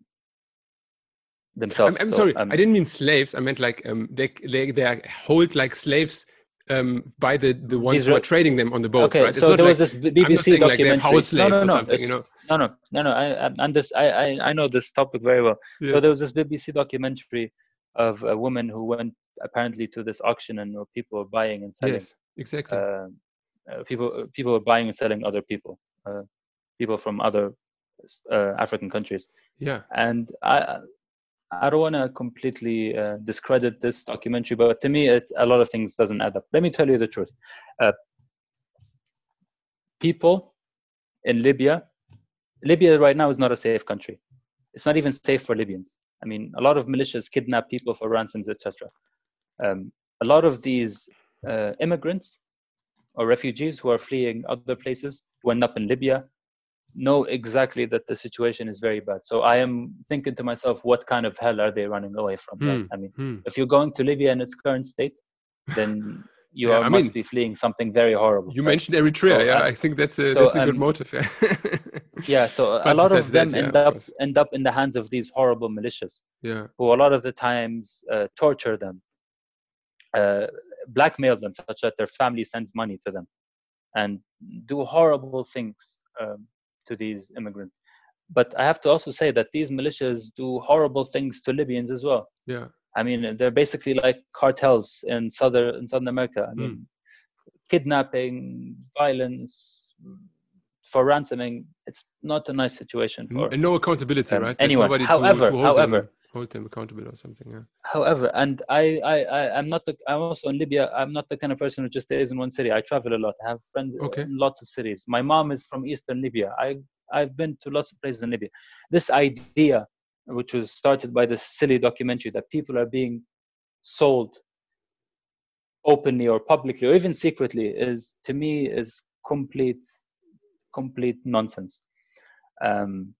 I'm, themselves. I'm So, sorry, um, I didn't mean slaves. I meant like um, they they they are hold like slaves um, by the the ones These who are re- trading them on the boat, okay, right? So there like, was this I'm BBC saying like they have documentary. house slaves no, no, or no, something, you know? no, no, no, no. I, I'm this. I, I, I know this topic very well. So there was this BBC documentary of a woman who went apparently to this auction and where people were buying and selling. yes, exactly. Uh, uh, people uh, people were buying and selling other people, uh, people from other uh, African countries. yeah, And I I don't want to completely uh, discredit this documentary, but to me, it, a lot of things doesn't add up. Let me tell you the truth. Uh, people in Libya, Libya right now is not a safe country. It's not even safe for Libyans. I mean, a lot of militias kidnap people for ransoms, etc. Um, a lot of these uh, immigrants or refugees who are fleeing other places who end up in Libya know exactly that the situation is very bad. So I am thinking to myself, what kind of hell are they running away from? right? Hmm. I mean, Hmm. if you're going to Libya in its current state, then you Yeah, are, I must mean, be fleeing something very horrible. You right? mentioned Eritrea. So, yeah, uh, I think that's a so, that's a good um, motive. Yeah. Yeah, so a lot of them that, yeah, end up end up in the hands of these horrible militias, yeah. who a lot of the times uh, torture them, uh, blackmail them, such that their family sends money to them, and do horrible things um, to these immigrants. But I have to also say that these militias do horrible things to Libyans as well. Yeah. I mean, they're basically like cartels in southern in Southern America. I mean, kidnapping, violence, for ransoming. It's not a nice situation for. And no accountability, um, right? Anyone. nobody to- However- however- them, hold them accountable or something. Yeah. However, and I, I, I, I'm not the. I'm also in Libya. I'm not the kind of person who just stays in one city. I travel a lot. I have friends Okay. in lots of cities. My mom is from Eastern Libya. I, I've been to lots of places in Libya. This idea, which was started by this silly documentary, that people are being sold openly or publicly or even secretly, is to me is complete, complete nonsense. Um,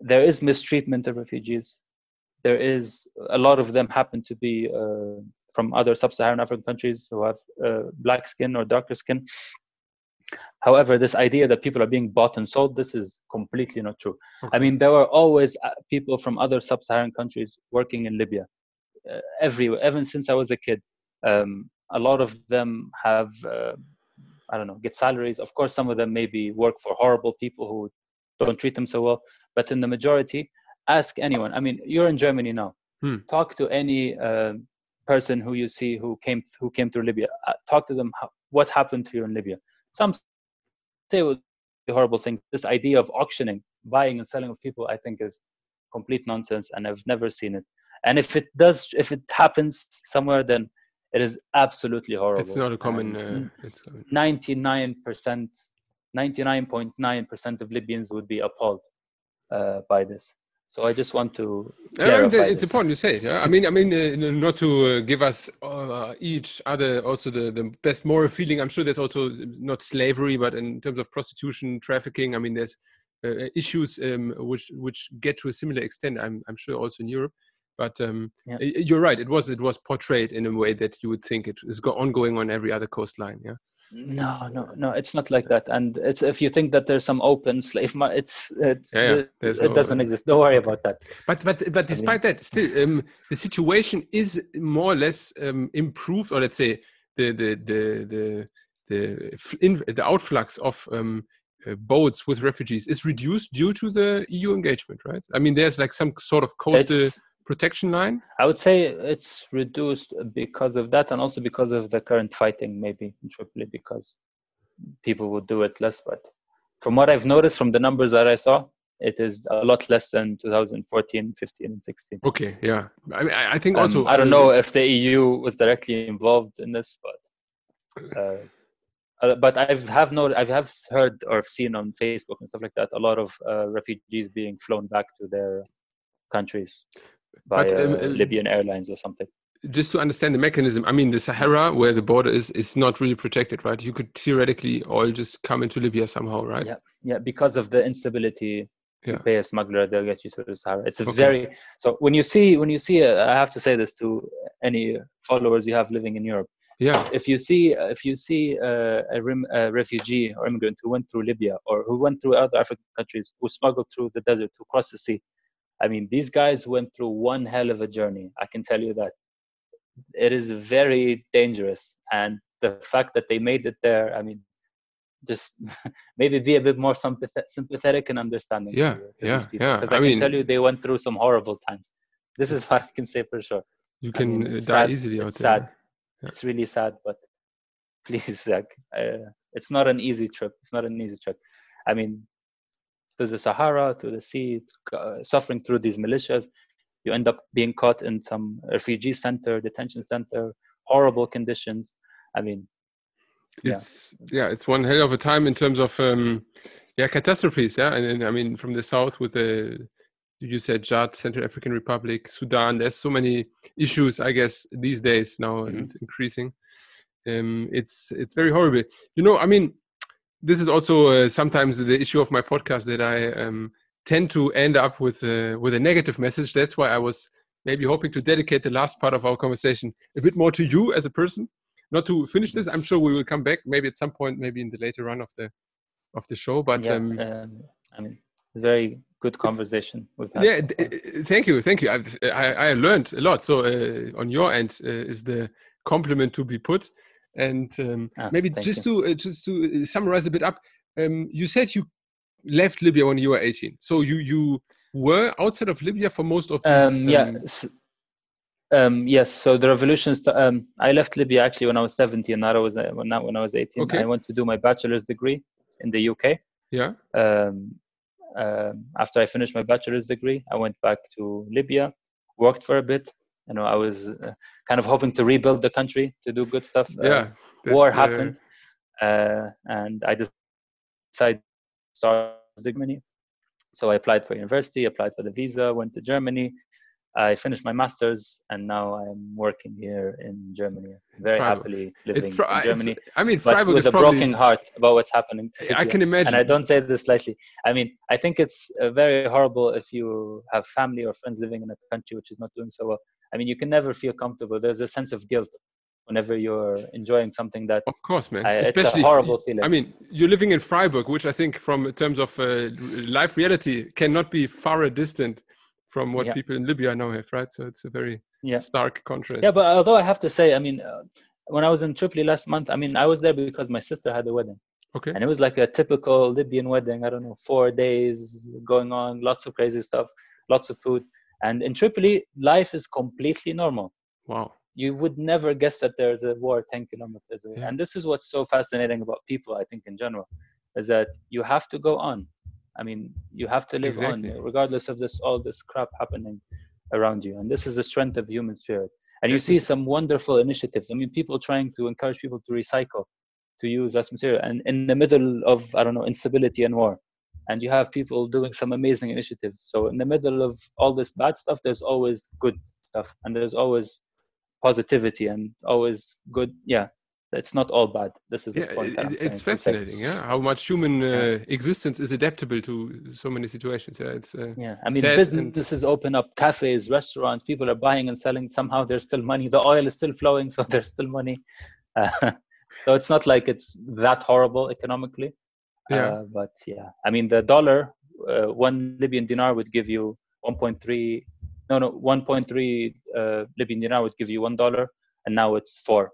there is mistreatment of refugees there is a lot of them happen to be uh, from other sub-Saharan African countries who have uh, black skin or darker skin. however, this idea that people are being bought and sold, this is completely not true. Okay. I mean, there were always uh, people from other sub-Saharan countries working in Libya. Uh, everywhere, ever since I was a kid. Um, a lot of them have, uh, I don't know, get salaries. Of course, some of them maybe work for horrible people who don't treat them so well. But in the majority, ask anyone. I mean, you're in Germany now. Hmm. Talk to any uh, person who you see who came who came through Libya. Uh, talk to them. How, what happened to you in Libya? Some say horrible things. This idea of auctioning, buying and selling of people, I think is complete nonsense, and I've never seen it. And if it does, if it happens somewhere, then it is absolutely horrible. It's not a common. Uh, it's Ninety-nine percent, ninety-nine point nine percent of Libyans would be appalled uh, by this. So I just want to. It's important you say. Yeah? I mean, I mean, uh, not to uh, give us uh, each other also the, the best moral feeling. I'm sure there's also not slavery, but in terms of prostitution, trafficking. I mean, there's uh, issues um, which which get to a similar extent. I'm I'm sure also in Europe. But um, yeah. you're right. It was it was portrayed in a way that you would think it is ongoing on every other coastline. Yeah. No, no, no. It's not like that. And it's if you think that there's some open slave market, it's, it's yeah, yeah. it, it doesn't exist. Don't worry about that. But but but despite I mean, that, still um, the situation is more or less um, improved, or let's say the the the the the, in, the outflux of um, uh, boats with refugees is reduced due to the EU engagement, right? I mean, there's like some sort of coastal. It's, protection line? I would say it's reduced because of that, and also because of the current fighting, maybe in Tripoli, because people would do it less. But from what I've noticed from the numbers that I saw, it is a lot less than 2014, 15, and 16. Okay, yeah. I mean, I think um, also. I don't know if the EU was directly involved in this, but. Uh, uh, but I've have no, I have heard or seen on Facebook and stuff like that a lot of uh, refugees being flown back to their countries by but, um, uh, Libyan Airlines or something. Just to understand the mechanism, I mean, the Sahara, where the border is, is not really protected, right? You could theoretically all just come into Libya somehow, right? Yeah, yeah, because of the instability. Yeah. You pay a smuggler, they'll get you through the Sahara. It's a okay. very so when you see when you see a, I have to say this to any followers you have living in Europe. Yeah. If you see if you see a, a, a refugee or immigrant who went through Libya or who went through other African countries, who smuggled through the desert to cross the sea, I mean, these guys went through one hell of a journey. I can tell you that. It is very dangerous. And the fact that they made it there, I mean, just maybe be a bit more sympathetic and understanding. Yeah, to, to yeah, yeah. Because I, I, mean, can tell you they went through some horrible times. This is what I can say for sure. You can I mean, die sad. easily it's out there. Sad. Yeah. It's really sad, but please, Zach, uh, it's not an easy trip. It's not an easy trip. I mean, to the Sahara, to the sea, uh, suffering through these militias. You end up being caught in some refugee center, detention center, horrible conditions. I mean, it's yeah, yeah it's one hell of a time in terms of um, yeah catastrophes. Yeah, and, and I mean from the south with the you said Chad, Central African Republic, Sudan. There's so many issues, I guess, these days now mm-hmm. and increasing. Um, it's it's very horrible. You know, I mean, this is also uh, sometimes the issue of my podcast that I um, tend to end up with uh, with a negative message. That's why I was maybe hoping to dedicate the last part of our conversation a bit more to you as a person. Not to finish this, I'm sure we will come back maybe at some point, maybe in the later run of the of the show. But yeah, um, um, I mean, very good conversation with Yeah, thank you, thank you. I've, I, I learned a lot. So uh, on your end uh, is the compliment to be put. And um, ah, maybe just you. to uh, just to uh, summarize a bit up, um, you said you left Libya when you were 18. So you you were outside of Libya for most of this. Um, yeah. Um, yes. So the revolutions. Um, I left Libya actually when I was 17. Not I was uh, not when I was 18. Okay. I went to do my bachelor's degree in the UK. Yeah. Um, uh, after I finished my bachelor's degree, I went back to Libya, worked for a bit, you know, I was uh, kind of hoping to rebuild the country to do good stuff. Uh, yeah, war happened, uh, and I decided to start Germany. So I applied for university, applied for the visa, went to Germany. I finished my master's, and now I'm working here in Germany. Very Freiburg. happily living fr- in Germany. I mean, Freiburg with a probably... broken heart about what's happening. I can imagine, and I don't say this lightly. I mean, I think it's uh, very horrible if you have family or friends living in a country which is not doing so well. I mean, you can never feel comfortable. There's a sense of guilt whenever you're enjoying something that of course man. I, especially it's a horrible feeling. I mean you're living in freiburg which i think from in terms of uh, life reality cannot be far a distant from what Yeah. people in libya now have right? So it's a very yeah. stark contrast. Yeah but although i have to say i mean uh, when i was in tripoli last month i mean i was there because my sister had a wedding. Okay. And it was like a typical libyan wedding. I don't know four days going on lots of crazy stuff lots of food and in tripoli life is completely normal wow you would never guess that there's a war 10 kilometers away. Yeah. And this is what's so fascinating about people, I think, in general, is that you have to go on. I mean, you have to live Exactly. on, regardless of this all this crap happening around you. And this is the strength of human spirit. And you see some wonderful initiatives. I mean, people trying to encourage people to recycle, to use less material, and in the middle of I don't know instability and war. And you have people doing some amazing initiatives. So in the middle of all this bad stuff, there's always good stuff, and there's always positivity and always good yeah it's not all bad this is the yeah point it, that I'm it- trying it's fascinating yeah how much human uh, Yeah. existence is adaptable to so many situations yeah it's uh, yeah i mean sad and- businesses open up cafes restaurants people are buying and selling somehow there's still money the oil is still flowing so there's still money uh, so it's not like it's that horrible economically yeah. Uh, but yeah i mean the dollar uh, one libyan dinar would give you 1.3 no no 1.3 uh, libyan dinar would give you one dollar and now it's four.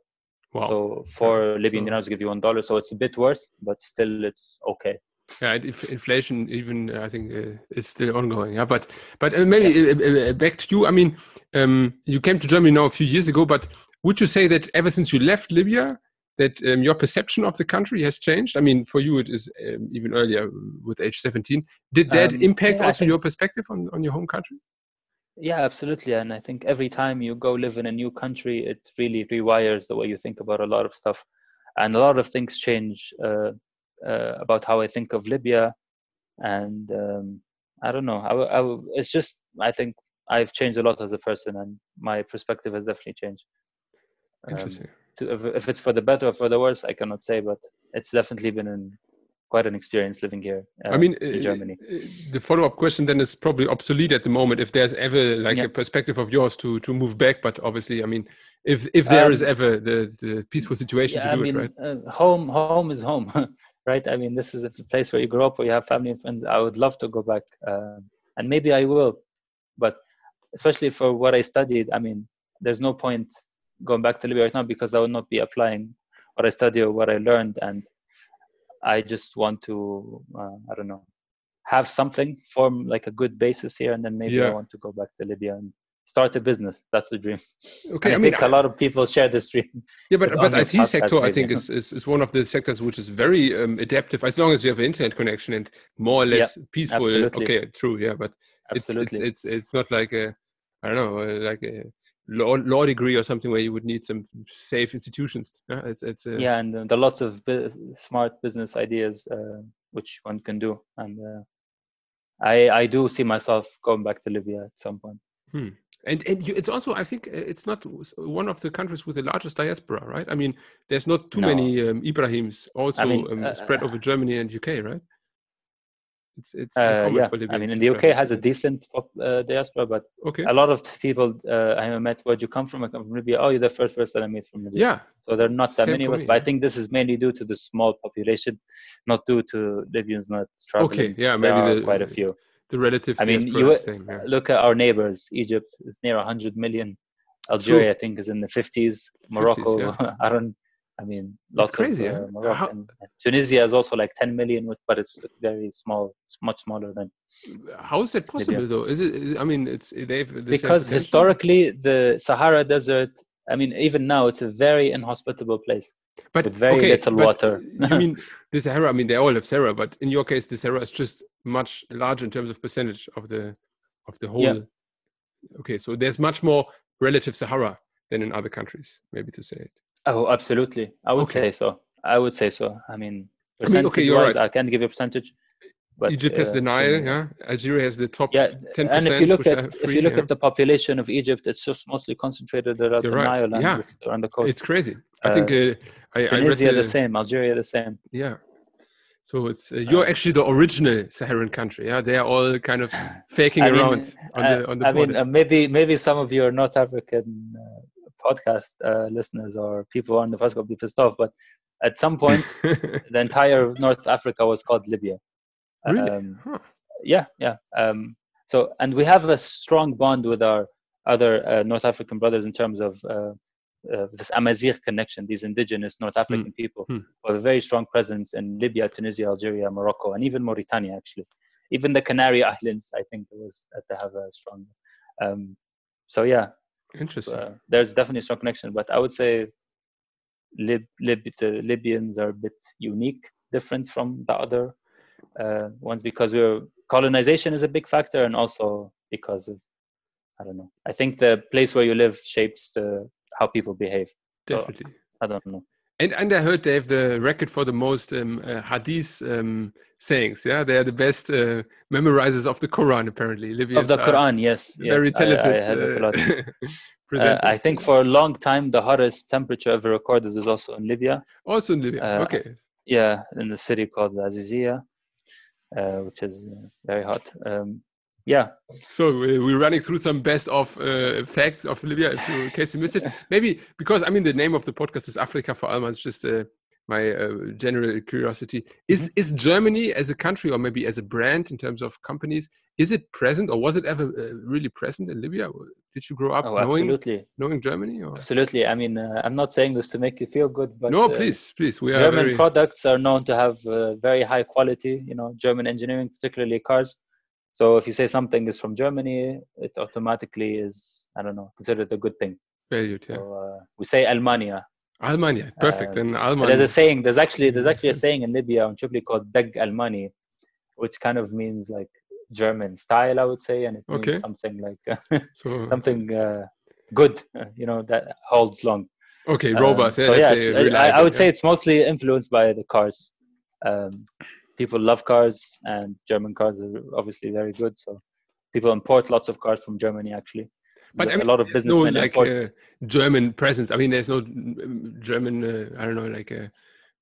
Wow. So four Libyan so- dinars give you one dollar, so it's a bit worse, but still it's okay. yeah inflation even i think uh, is still ongoing yeah but but uh, maybe uh, uh, back to you. I mean um, you came to germany now a few years ago but would you say that ever since you left libya that um, your perception of the country has changed i mean for you it is um, even earlier with age 17 did that Um, impact yeah, also think- your perspective on, on your home country Yeah, absolutely. And I think every time you go live in a new country, it really rewires the way you think about a lot of stuff, and a lot of things change uh, uh, about how I think of Libya. And um, I don't know. I, I it's just I think I've changed a lot as a person, and my perspective has definitely changed. Um, interesting to, if, it's for the better or for the worse, I cannot say, but it's definitely been an, quite an experience living here. I uh, mean, in uh, Germany. uh, the follow-up question then is probably obsolete at the moment. If there's ever like Yeah. a perspective of yours to to move back, but obviously, I mean, if if there is Um, ever the the peaceful situation yeah, to do I mean, it, right? uh, home, home is home, right? I mean, this is a place where you grow up, where you have family and friends. I would love to go back, uh, and maybe I will, but especially for what I studied, I mean, there's no point going back to Libya right now because I will not be applying what I study or what I learned, and I just want to, uh, I don't know, have something form like a good basis here, and then maybe I want to go back to Libya and start a business. That's the dream. Okay, I I, mean, think a lot of people share this dream. yeah, but but but on your IT sector, I think, is, is is one of the sectors which is very um, adaptive as long as you have an internet connection and more or less peaceful. absolutely. Okay, true, yeah, but it's it's Absolutely. it's it's not like a I don't know like a law, law degree or something where you would need some safe institutions. Yeah, it's it's uh, yeah, and uh, there are lots of bu- smart business ideas uh, which one can do, and uh, I I do see myself going back to Libya at some point. And and you, it's also I think uh, it's not one of the countries with the largest diaspora, right? I mean, there's not too No. many um, Ibrahims also mean, um, uh, spread over Germany and UK, right? It's it's Uh, yeah, for I mean, in the UK has a decent uh, diaspora, but okay. a lot of people uh, I met, where'd you come from? I come from Libya. Oh, you're the first person I met from Libya. Yeah, So there are not that Same many of us, but I think this is mainly due to the small population, not due to Libyans not traveling. okay, yeah, there maybe are the quite a few. the relative I mean, you same. Yeah. look at our neighbors. Egypt is near 100 million. Algeria, I think, is in the 50s. Morocco, yeah. I don't. I mean, lots crazy, of uh, Moroccan. How- Tunisia is also like 10 million, but it's very small. It's much smaller than How is that possible though? Is it? is- I mean, it's they've the because historically the Sahara Desert. I mean, even now it's a very inhospitable place. but with very okay, little but water. you mean the Sahara? I mean, they all have Sahara, but in your case, the Sahara is just much larger in terms of percentage of the of the whole. Yeah. Okay, so there's much more relative Sahara than in other countries, maybe to say it. Oh, absolutely. I would Okay. say so. I would say so. I mean, I mean, okay, you're percentage-wise, right. I can't give you a percentage. But Egypt has uh, the Nile, from- yeah. Algeria has the top Yeah, ten and if you look at are if you look yeah. at the population of Egypt, it's just mostly concentrated around You're the right. Nile and Yeah. around the coast. it's crazy. I think uh, I, I Tunisia the, the same, Algeria the same. Yeah. So it's uh, you're actually the original Saharan country. Yeah, they are all kind of faking I mean, around on uh, the on the I mean, border. uh, maybe maybe some of you are North African uh, podcast uh, listeners or people on the first will be pissed off, but at some point, the entire North Africa was called Libya. really? Um, Huh. yeah, yeah. Um, so, and we have a strong bond with our other uh, North African brothers in terms of uh, uh, this Amazigh connection, these indigenous North African people Hmm. who have a very strong presence in Libya, Tunisia, Algeria, Morocco, and even Mauritania, actually. Even the Canary Islands, I think, was that they have a strong. Um, so yeah, Interesting. uh, there's definitely a strong connection, but I would say Lib, Lib, the Libyans are a bit unique, different from the other uh, ones because we're colonization is a big factor, and also because of I don't know. I think the place where you live shapes the how people behave. so- Definitely. I don't know. And, and I heard they have the record for the most um, uh, hadith um, sayings. Yeah, they are the best uh, memorizers of the Quran. Apparently, Libyans Of the Quran, yes, very yes, I- talented. I, it uh, Uh, I think for a long time the hottest temperature ever recorded was also in Libya. also in Libya. uh, okay, Yeah, in the city called Azizia, uh, which is very hot. Um, yeah, so we're running through some best of uh, facts of Libya, if you, in case you missed it. Maybe because I mean the name of the podcast is Africa for Alma. It's just uh, my uh, general curiosity. Is Mm-hmm. is Germany as a country or maybe as a brand in terms of companies? Is it present or was it ever uh, really present in Libya? Did you grow up oh, knowing absolutely, knowing Germany? Or? absolutely. I mean, uh, I'm not saying this to make you feel good, but no, uh, please, please. We are German very, products are known to have uh, very high quality. You know, German engineering, particularly cars. So if you say something is from Germany, it automatically is I don't know considered a good thing. valued. Yeah. So uh, we say Almania. Almania, perfect. Uh, and Almania. there's a saying. There's actually there's actually a saying in Libya on Tripoli called Beg Almani, which kind of means like German style, I would say, and it means Okay. something like so something uh, good, you know, that holds long. okay, Um, robust. yeah, so yeah, I, I would yeah. say it's mostly influenced by the cars. Um, people love cars, and German cars are obviously very good. So people import lots of cars from Germany. Actually, But I a mean, lot of there's no businessmen like import. uh, German presence. I mean, there's no mm, German. Uh, I don't know, like uh,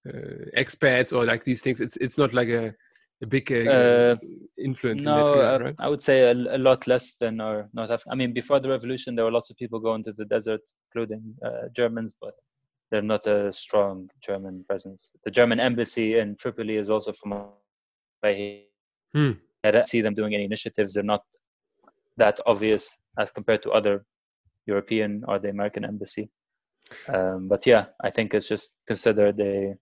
uh, expats or like these things. It's it's not like a a big uh, Uh, influence. in that No, regard, uh, right? I would say a, a lot less than our North Africa. I mean, before the revolution, there were lots of people going to the desert, including uh, Germans, but they're not a strong German presence. The German embassy in Tripoli is also from I Hmm. I don't see them doing any initiatives. They're not that obvious as compared to other European or the American embassy. Um, but yeah, I think it's just considered a,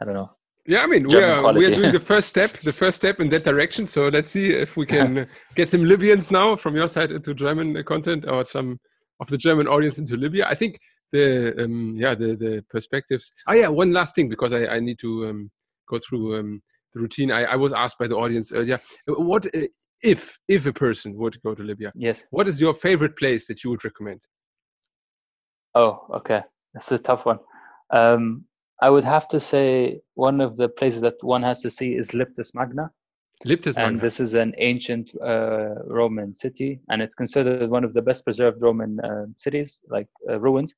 I don't know, Yeah, I mean, we are we are doing the first step, the first step in that direction. So let's see if we can get some Libyans now from your side into German content, or some of the German audience into Libya. I think the um, yeah the the perspectives. Oh yeah, one last thing because I I need to um, go through um, the routine. I, I was asked by the audience earlier, uh, what uh, if if a person would go to Libya, yes. what is your favorite place that you would recommend? Oh, okay. That's a tough one. Um, I would have to say one of the places that one has to see is Leptis Magna. Leptis and this is an ancient uh, Roman city, and it's considered one of the best preserved Roman uh, cities, like uh, ruins.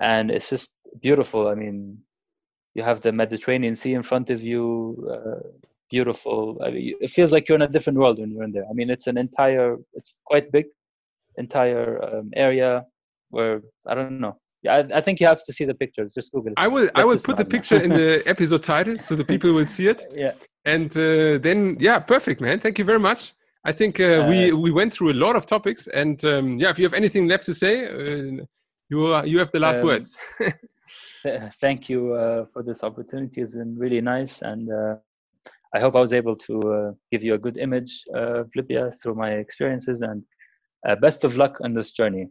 And it's just beautiful. I mean, you have the Mediterranean Sea in front of you. Uh, beautiful. I mean, it feels like you're in a different world when you're in there. I mean, it's an entire. It's quite big, entire um, area where I don't know. Yeah, I, I think you have to see the pictures. Just Google it. I will I will put the picture in the episode title so the people will see it. yeah. And uh, then, yeah, perfect, man. Thank you very much. I think uh, we Uh, we went through a lot of topics, and um, yeah, if you have anything left to say, uh, you are, you have the last Um, words. Thank you uh, for this opportunity. It's been really nice, and uh, I hope I was able to uh, give you a good image of Libya through my experiences. And uh, best of luck on this journey.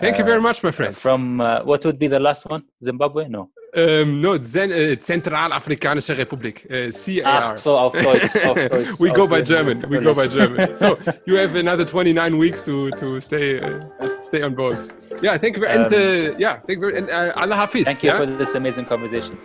Thank you very uh, much, my friend. From uh, what would be the last one? Zimbabwe? No. Um, no, Zen, uh, Zentralafrikanische Republik, uh, CAR. Ah, so auf Deutsch. Auf Deutsch we go by German. We go by German. So you have another 29 weeks to to stay uh, stay on board. Yeah, thank you. Very, and Um, uh, yeah, thank you. And uh, Allah Hafiz. Thank you yeah? for this amazing conversation.